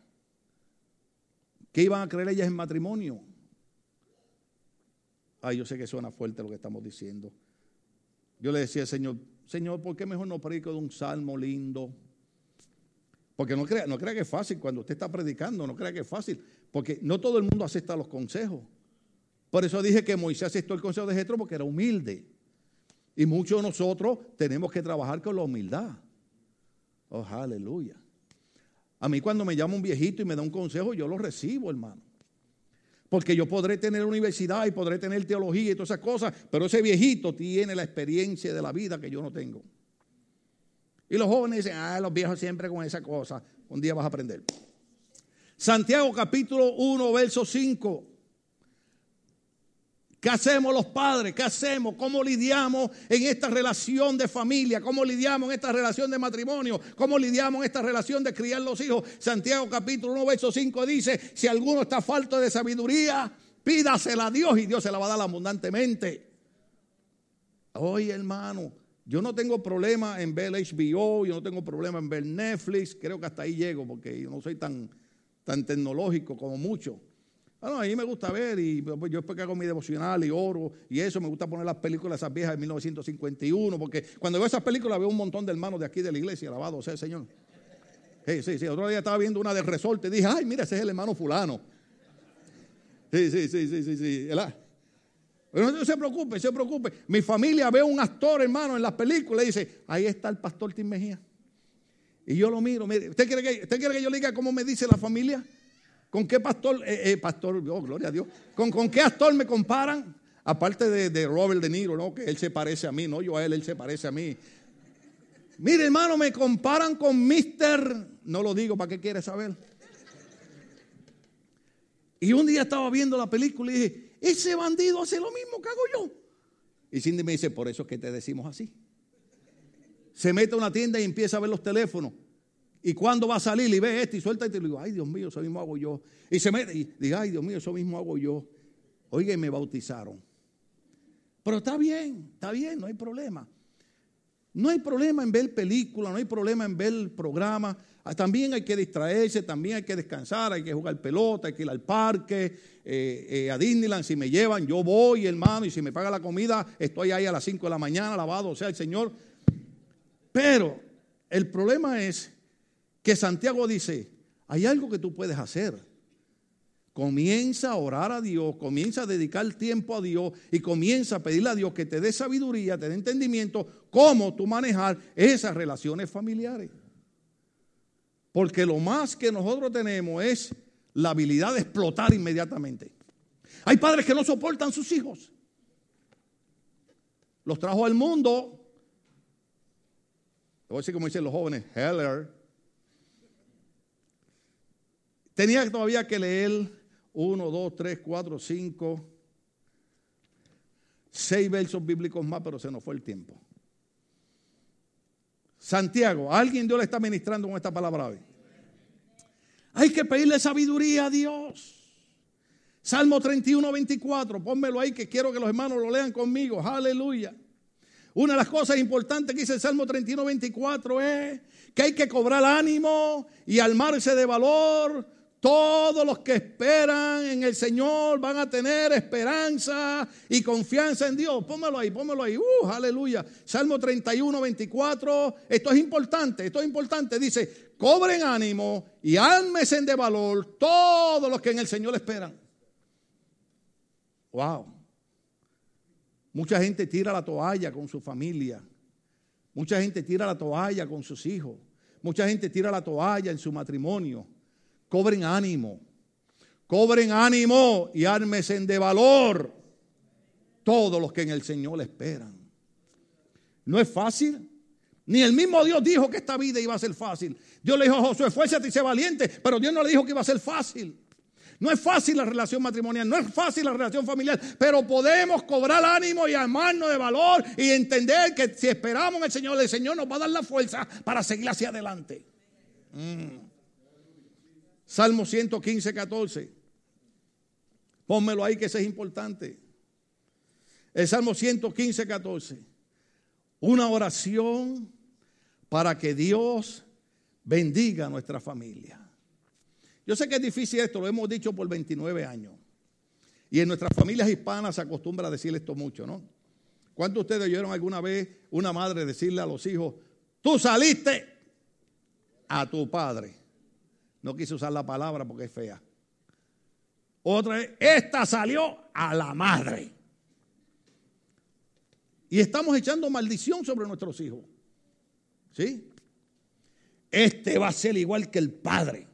¿Qué iban a creer ellas en matrimonio? Ay, yo sé que suena fuerte lo que estamos diciendo. Yo le decía al Señor, Señor, ¿por qué mejor no predico de un salmo lindo? Porque no crea, no crea que es fácil cuando usted está predicando, no crea que es fácil, porque no todo el mundo acepta los consejos. Por eso dije que Moisés aceptó el consejo de Jetro porque era humilde. Y muchos de nosotros tenemos que trabajar con la humildad. Oh, aleluya. A mí cuando me llama un viejito y me da un consejo, yo lo recibo, hermano. Porque yo podré tener universidad y podré tener teología y todas esas cosas, pero ese viejito tiene la experiencia de la vida que yo no tengo. Y los jóvenes dicen, ah, los viejos siempre con esa cosa. Un día vas a aprender. Santiago capítulo 1, verso 5. ¿Qué hacemos los padres? ¿Qué hacemos? ¿Cómo lidiamos en esta relación de familia? ¿Cómo lidiamos en esta relación de matrimonio? ¿Cómo lidiamos en esta relación de criar los hijos? Santiago capítulo 1, verso 5 dice, si alguno está falto de sabiduría, pídasela a Dios y Dios se la va a dar abundantemente. Oye hermano, yo no tengo problema en ver HBO, yo no tengo problema en ver Netflix, creo que hasta ahí llego porque yo no soy tan, tan tecnológico como muchos. Bueno, a mí me gusta ver y yo después que hago mi devocional y oro y eso, me gusta poner las películas esas viejas de 1951, porque cuando veo esas películas veo un montón de hermanos de aquí de la iglesia, alabado sea el Señor. Sí, sí, sí. Otro día estaba viendo una de resorte y dije, ay, mira, ese es el hermano fulano. Sí, sí, sí, sí, sí, sí. Pero no se preocupe, se preocupe. Mi familia ve a un actor, hermano, en las películas y dice, ahí está el pastor Tim Mejía. Y yo lo miro, mire, ¿usted quiere que, usted quiere que yo le diga cómo me dice la familia? ¿Con qué pastor, eh, eh, pastor, oh, gloria a Dios, ¿con, ¿con qué actor me comparan? Aparte de, Robert De Niro, ¿no? Que él se parece a mí, no yo a él, él se parece a mí. Mire, hermano, me comparan con Mister, no lo digo, ¿para qué quiere saber? Y un día estaba viendo la película y dije, ese bandido hace lo mismo que hago yo. Y Cindy me dice, por eso es que te decimos así. Se mete a una tienda y empieza a ver los teléfonos. Y cuando va a salir y ve esto y suelta y te digo, ay Dios mío, eso mismo hago yo. Y se mete y diga, ay Dios mío, eso mismo hago yo. Oiga, y me bautizaron. Pero está bien, está bien, no hay problema. No hay problema en ver películas, no hay problema en ver programas. Ah, también hay que distraerse, también hay que descansar, hay que jugar pelota, hay que ir al parque, eh, eh, a Disneyland. Si me llevan, yo voy, hermano, y si me paga la comida, estoy ahí a las 5 de la mañana, alabado sea el Señor. Pero el problema es que Santiago dice, hay algo que tú puedes hacer. Comienza a orar a Dios, comienza a dedicar tiempo a Dios y comienza a pedirle a Dios que te dé sabiduría, te dé entendimiento, cómo tú manejar esas relaciones familiares. Porque lo más que nosotros tenemos es la habilidad de explotar inmediatamente. Hay padres que no soportan sus hijos. Los trajo al mundo. Voy a decir como dicen los jóvenes, Heller Tenía todavía que leer uno, dos, tres, cuatro, cinco, seis versos bíblicos más, pero se nos fue el tiempo. Santiago, ¿alguien Dios le está ministrando con esta palabra hoy? Hay que pedirle sabiduría a Dios. Salmo 31, 24, pónmelo ahí que quiero que los hermanos lo lean conmigo. Aleluya. Una de las cosas importantes que dice el Salmo 31, 24 es que hay que cobrar ánimo y armarse de valor todos los que esperan en el Señor van a tener esperanza y confianza en Dios. Póngalo ahí, póngalo ahí. Uh, aleluya. Salmo 31, 24. Esto es importante, esto es importante. Dice, cobren ánimo y ármesen de valor todos los que en el Señor esperan. Wow. Mucha gente tira la toalla con su familia. Mucha gente tira la toalla con sus hijos. Mucha gente tira la toalla en su matrimonio cobren ánimo, cobren ánimo y ármesen de valor todos los que en el Señor esperan. No es fácil. Ni el mismo Dios dijo que esta vida iba a ser fácil. Dios le dijo a Josué, esfuérzate y sé valiente, pero Dios no le dijo que iba a ser fácil. No es fácil la relación matrimonial, no es fácil la relación familiar, pero podemos cobrar ánimo y armarnos de valor y entender que si esperamos en el Señor, el Señor nos va a dar la fuerza para seguir hacia adelante. Mm. Salmo 115, 14. Pónmelo ahí que ese es importante. El Salmo 115, 14. Una oración para que Dios bendiga a nuestra familia. Yo sé que es difícil esto, lo hemos dicho por 29 años. Y en nuestras familias hispanas se acostumbra a decir esto mucho, ¿no? ¿Cuántos de ustedes oyeron alguna vez una madre decirle a los hijos, tú saliste a tu padre? No quise usar la palabra porque es fea. Otra es, esta salió a la madre. Y estamos echando maldición sobre nuestros hijos. ¿Sí? este va a ser igual que el padre.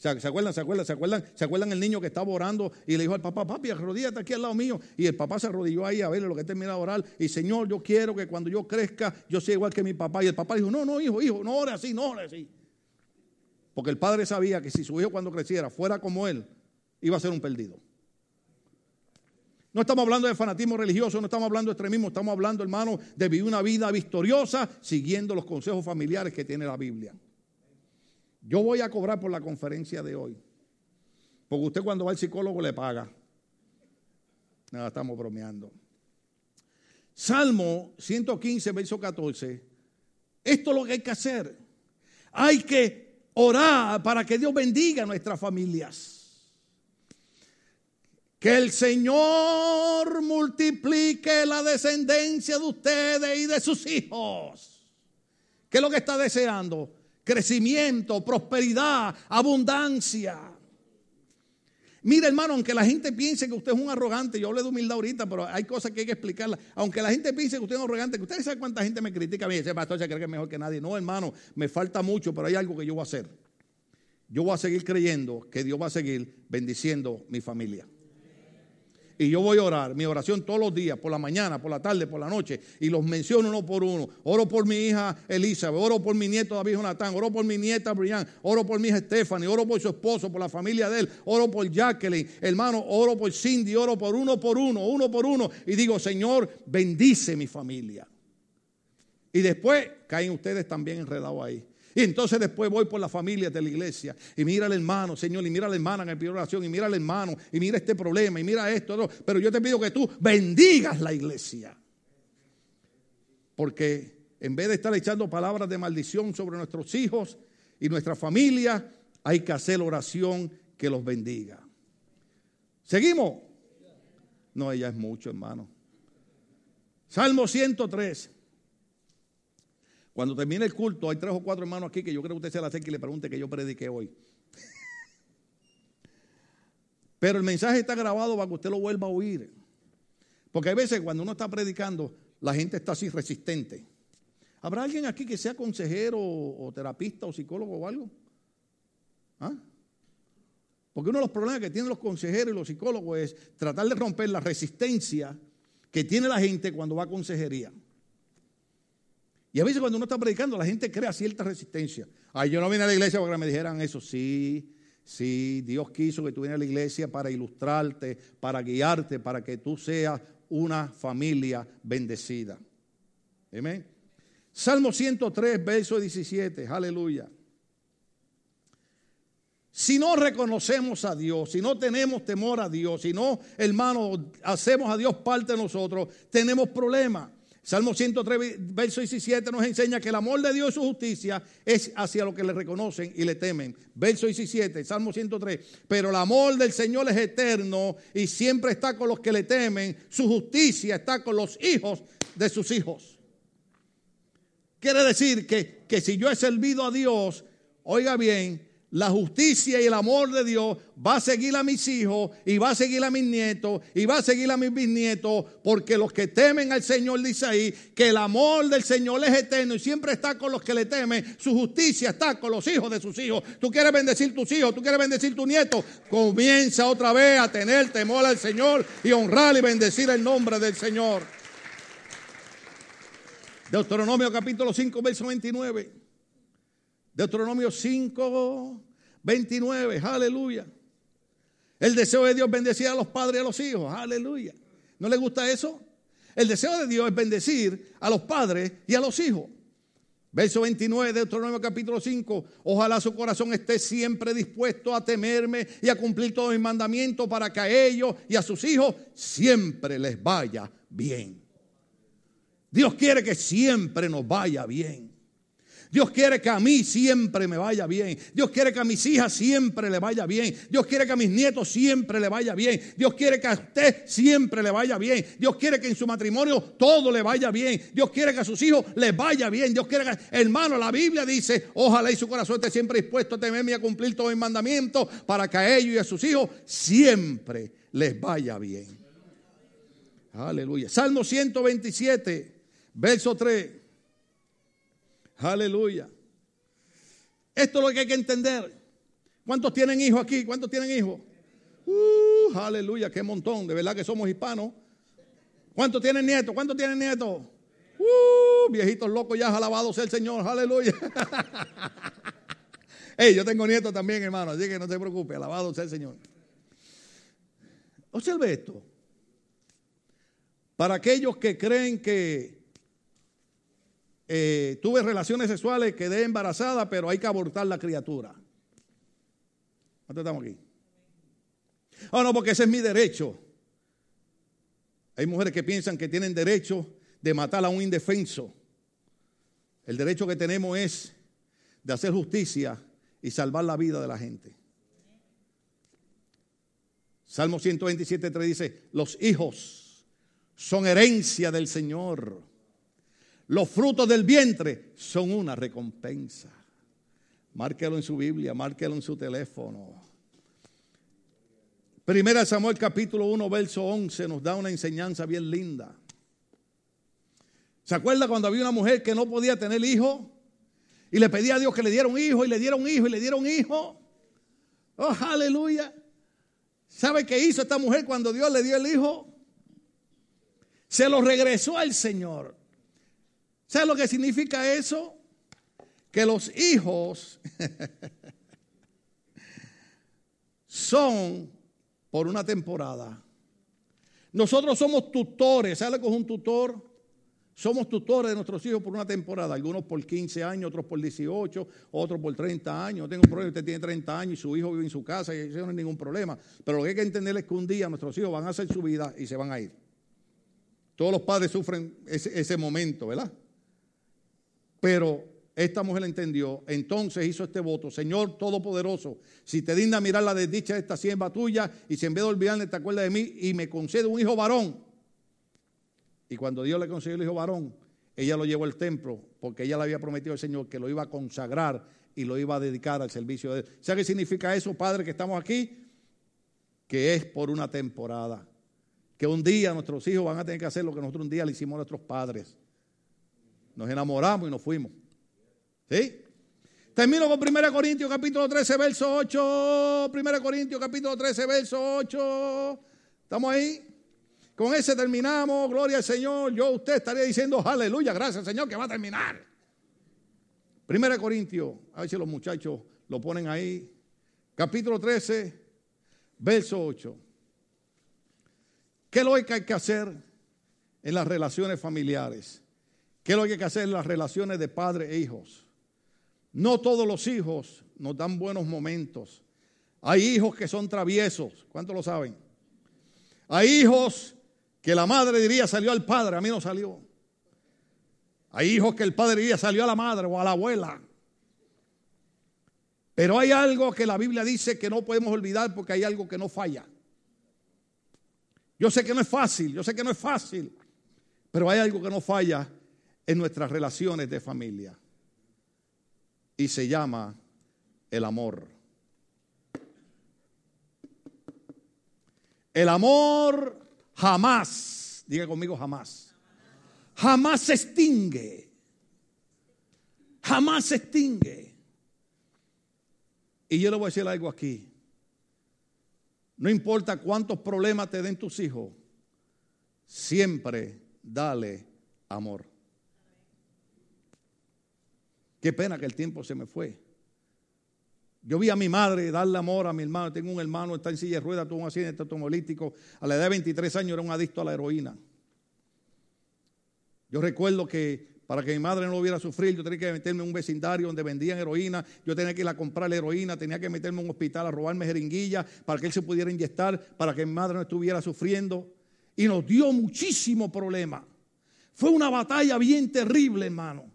¿Se acuerdan? ¿Se acuerdan? ¿Se acuerdan? ¿Se acuerdan el niño que estaba orando y le dijo al papá, papi, arrodíllate aquí al lado mío? Y el papá se arrodilló ahí a ver lo que termina de orar. Y Señor, yo quiero que cuando yo crezca, yo sea igual que mi papá. Y el papá dijo, no, no, hijo, hijo, no ore así, no ore así. Porque el padre sabía que si su hijo cuando creciera fuera como él, iba a ser un perdido. No estamos hablando de fanatismo religioso, no estamos hablando de extremismo, estamos hablando, hermano, de vivir una vida victoriosa siguiendo los consejos familiares que tiene la Biblia. Yo voy a cobrar por la conferencia de hoy. Porque usted cuando va al psicólogo le paga. Nada, estamos bromeando. Salmo 115, verso 14. Esto es lo que hay que hacer. Hay que orar para que Dios bendiga a nuestras familias. Que el Señor multiplique la descendencia de ustedes y de sus hijos. ¿Qué es lo que está deseando? Crecimiento, prosperidad, abundancia. Mira, hermano, aunque la gente piense que usted es un arrogante, yo hablé de humildad ahorita, pero hay cosas que hay que explicarla. Aunque la gente piense que usted es un arrogante, que usted sabe cuánta gente me critica a mí, ese pastor se cree que es mejor que nadie. No, hermano, me falta mucho, pero hay algo que yo voy a hacer. Yo voy a seguir creyendo que Dios va a seguir bendiciendo mi familia. Y yo voy a orar, mi oración todos los días, por la mañana, por la tarde, por la noche, y los menciono uno por uno. Oro por mi hija Elizabeth, oro por mi nieto David Jonathan, oro por mi nieta Brian, oro por mi hija Stephanie, oro por su esposo, por la familia de él, oro por Jacqueline, hermano, oro por Cindy, oro por uno por uno, uno por uno, y digo, Señor, bendice mi familia. Y después caen ustedes también enredados ahí. Y entonces después voy por la familia de la iglesia y mira al hermano, Señor, y mira a la hermana en el de oración, y mira al hermano, y mira este problema, y mira esto, pero yo te pido que tú bendigas la iglesia. Porque en vez de estar echando palabras de maldición sobre nuestros hijos y nuestra familia, hay que hacer oración que los bendiga. ¿Seguimos? No, ella es mucho, hermano. Salmo 103. Cuando termine el culto, hay tres o cuatro hermanos aquí que yo creo que usted se la acerque y le pregunte que yo prediqué hoy. Pero el mensaje está grabado para que usted lo vuelva a oír. Porque hay veces cuando uno está predicando, la gente está así resistente. ¿Habrá alguien aquí que sea consejero o terapista o psicólogo o algo? ¿Ah? Porque uno de los problemas que tienen los consejeros y los psicólogos es tratar de romper la resistencia que tiene la gente cuando va a consejería. Y a veces cuando uno está predicando, la gente crea cierta resistencia. Ay, yo no vine a la iglesia para que me dijeran eso. Sí, sí, Dios quiso que tú vienes a la iglesia para ilustrarte, para guiarte, para que tú seas una familia bendecida. Amén. Salmo 103, verso 17. Aleluya. Si no reconocemos a Dios, si no tenemos temor a Dios, si no, hermano, hacemos a Dios parte de nosotros, tenemos problemas. Salmo 103, verso 17 nos enseña que el amor de Dios y su justicia es hacia los que le reconocen y le temen. Verso 17, Salmo 103. Pero el amor del Señor es eterno y siempre está con los que le temen. Su justicia está con los hijos de sus hijos. Quiere decir que, que si yo he servido a Dios, oiga bien, la justicia y el amor de Dios va a seguir a mis hijos y va a seguir a mis nietos y va a seguir a mis bisnietos, porque los que temen al Señor dice ahí que el amor del Señor es eterno y siempre está con los que le temen, su justicia está con los hijos de sus hijos. Tú quieres bendecir tus hijos, tú quieres bendecir tu nieto, comienza otra vez a tener temor al Señor y honrar y bendecir el nombre del Señor. Deuteronomio capítulo 5, verso 29. Deuteronomio 5, 29, aleluya. El deseo de Dios bendecir a los padres y a los hijos, aleluya. ¿No le gusta eso? El deseo de Dios es bendecir a los padres y a los hijos. Verso 29 de Deuteronomio capítulo 5. Ojalá su corazón esté siempre dispuesto a temerme y a cumplir todos mis mandamientos para que a ellos y a sus hijos siempre les vaya bien. Dios quiere que siempre nos vaya bien. Dios quiere que a mí siempre me vaya bien. Dios quiere que a mis hijas siempre le vaya bien. Dios quiere que a mis nietos siempre le vaya bien. Dios quiere que a usted siempre le vaya bien. Dios quiere que en su matrimonio todo le vaya bien. Dios quiere que a sus hijos les vaya bien. Dios quiere que, hermano, la Biblia dice, ojalá y su corazón esté siempre dispuesto a temerme y a cumplir todos mis mandamientos para que a ellos y a sus hijos siempre les vaya bien. Aleluya. Salmo 127, verso 3. Aleluya. Esto es lo que hay que entender. ¿Cuántos tienen hijos aquí? ¿Cuántos tienen hijos? Uh, aleluya, qué montón. De verdad que somos hispanos. ¿Cuántos tienen nietos? ¿Cuántos tienen nietos? Uh, viejitos locos ya, alabado sea el Señor. Aleluya. hey, yo tengo nietos también, hermano, así que no se preocupe. Alabado sea el Señor. Observe esto. Para aquellos que creen que eh, tuve relaciones sexuales, quedé embarazada, pero hay que abortar la criatura. ¿Cuántos estamos aquí? Oh, no, porque ese es mi derecho. Hay mujeres que piensan que tienen derecho de matar a un indefenso. El derecho que tenemos es de hacer justicia y salvar la vida de la gente. Salmo 127, 3 dice, los hijos son herencia del Señor. Los frutos del vientre son una recompensa. Márquelo en su Biblia, márquelo en su teléfono. Primera Samuel capítulo 1, verso 11 nos da una enseñanza bien linda. ¿Se acuerda cuando había una mujer que no podía tener hijo? Y le pedía a Dios que le diera un hijo y le diera un hijo y le diera un hijo. Oh, aleluya. ¿Sabe qué hizo esta mujer cuando Dios le dio el hijo? Se lo regresó al Señor. ¿Sabe lo que significa eso? Que los hijos son por una temporada. Nosotros somos tutores, ¿sabe lo que es un tutor? Somos tutores de nuestros hijos por una temporada, algunos por 15 años, otros por 18, otros por 30 años. No tengo problema, usted tiene 30 años y su hijo vive en su casa y eso no es ningún problema. Pero lo que hay que entender es que un día nuestros hijos van a hacer su vida y se van a ir. Todos los padres sufren ese, ese momento, ¿verdad? Pero esta mujer entendió, entonces hizo este voto, Señor Todopoderoso, si te digna mirar la desdicha de esta sierva tuya y si en vez de olvidarle te acuerdas de mí y me concede un hijo varón. Y cuando Dios le concedió el hijo varón, ella lo llevó al templo porque ella le había prometido al Señor que lo iba a consagrar y lo iba a dedicar al servicio de él. ¿Sabe qué significa eso, Padre, que estamos aquí? Que es por una temporada. Que un día nuestros hijos van a tener que hacer lo que nosotros un día le hicimos a nuestros padres. Nos enamoramos y nos fuimos. ¿Sí? Termino con 1 Corintios capítulo 13, verso 8. 1 Corintios capítulo 13, verso 8. ¿Estamos ahí? Con ese terminamos. Gloria al Señor. Yo usted estaría diciendo aleluya, gracias Señor que va a terminar. 1 Corintios, a ver si los muchachos lo ponen ahí. Capítulo 13, verso 8. ¿Qué es lo que hay que hacer en las relaciones familiares? ¿Qué es lo que hay que hacer en las relaciones de padre e hijos? No todos los hijos nos dan buenos momentos. Hay hijos que son traviesos. ¿Cuántos lo saben? Hay hijos que la madre diría salió al padre, a mí no salió. Hay hijos que el padre diría salió a la madre o a la abuela. Pero hay algo que la Biblia dice que no podemos olvidar porque hay algo que no falla. Yo sé que no es fácil, yo sé que no es fácil, pero hay algo que no falla en nuestras relaciones de familia y se llama el amor. El amor jamás, diga conmigo jamás, jamás se extingue, jamás se extingue. Y yo le voy a decir algo aquí. No importa cuántos problemas te den tus hijos, siempre dale amor. Qué pena que el tiempo se me fue. Yo vi a mi madre darle amor a mi hermano. Tengo un hermano, está en silla de ruedas, tuvo un accidente automovilístico. A la edad de 23 años era un adicto a la heroína. Yo recuerdo que para que mi madre no hubiera sufrir, yo tenía que meterme en un vecindario donde vendían heroína. Yo tenía que ir a comprar la heroína, tenía que meterme en un hospital a robarme jeringuillas para que él se pudiera inyectar, para que mi madre no estuviera sufriendo. Y nos dio muchísimo problema. Fue una batalla bien terrible, hermano.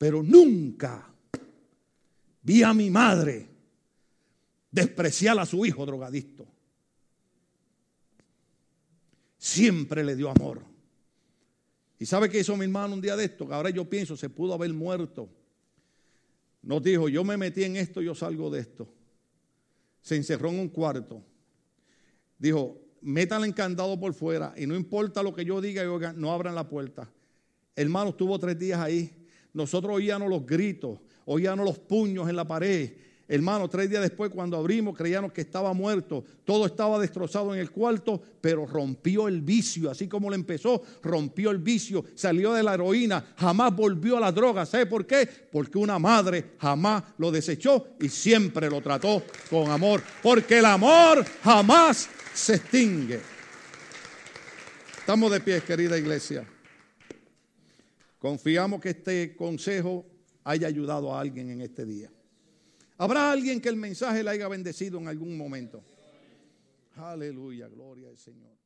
Pero nunca vi a mi madre despreciar a su hijo drogadicto. Siempre le dio amor. ¿Y sabe qué hizo mi hermano un día de esto? Que ahora yo pienso, se pudo haber muerto. Nos dijo, yo me metí en esto, yo salgo de esto. Se encerró en un cuarto. Dijo, métanle encandado por fuera y no importa lo que yo diga, no abran la puerta. Hermano estuvo tres días ahí Nosotros oíamos los gritos, oíamos los puños en la pared. Hermano, tres días después cuando abrimos creíamos que estaba muerto. Todo estaba destrozado en el cuarto, pero rompió el vicio. Así como lo empezó, rompió el vicio. Salió de la heroína, jamás volvió a la droga. ¿Sabe por qué? Porque una madre jamás lo desechó y siempre lo trató con amor. Porque el amor jamás se extingue. Estamos de pie, querida iglesia. Confiamos que este consejo haya ayudado a alguien en este día. ¿Habrá alguien que el mensaje le haya bendecido en algún momento? Aleluya, gloria al Señor.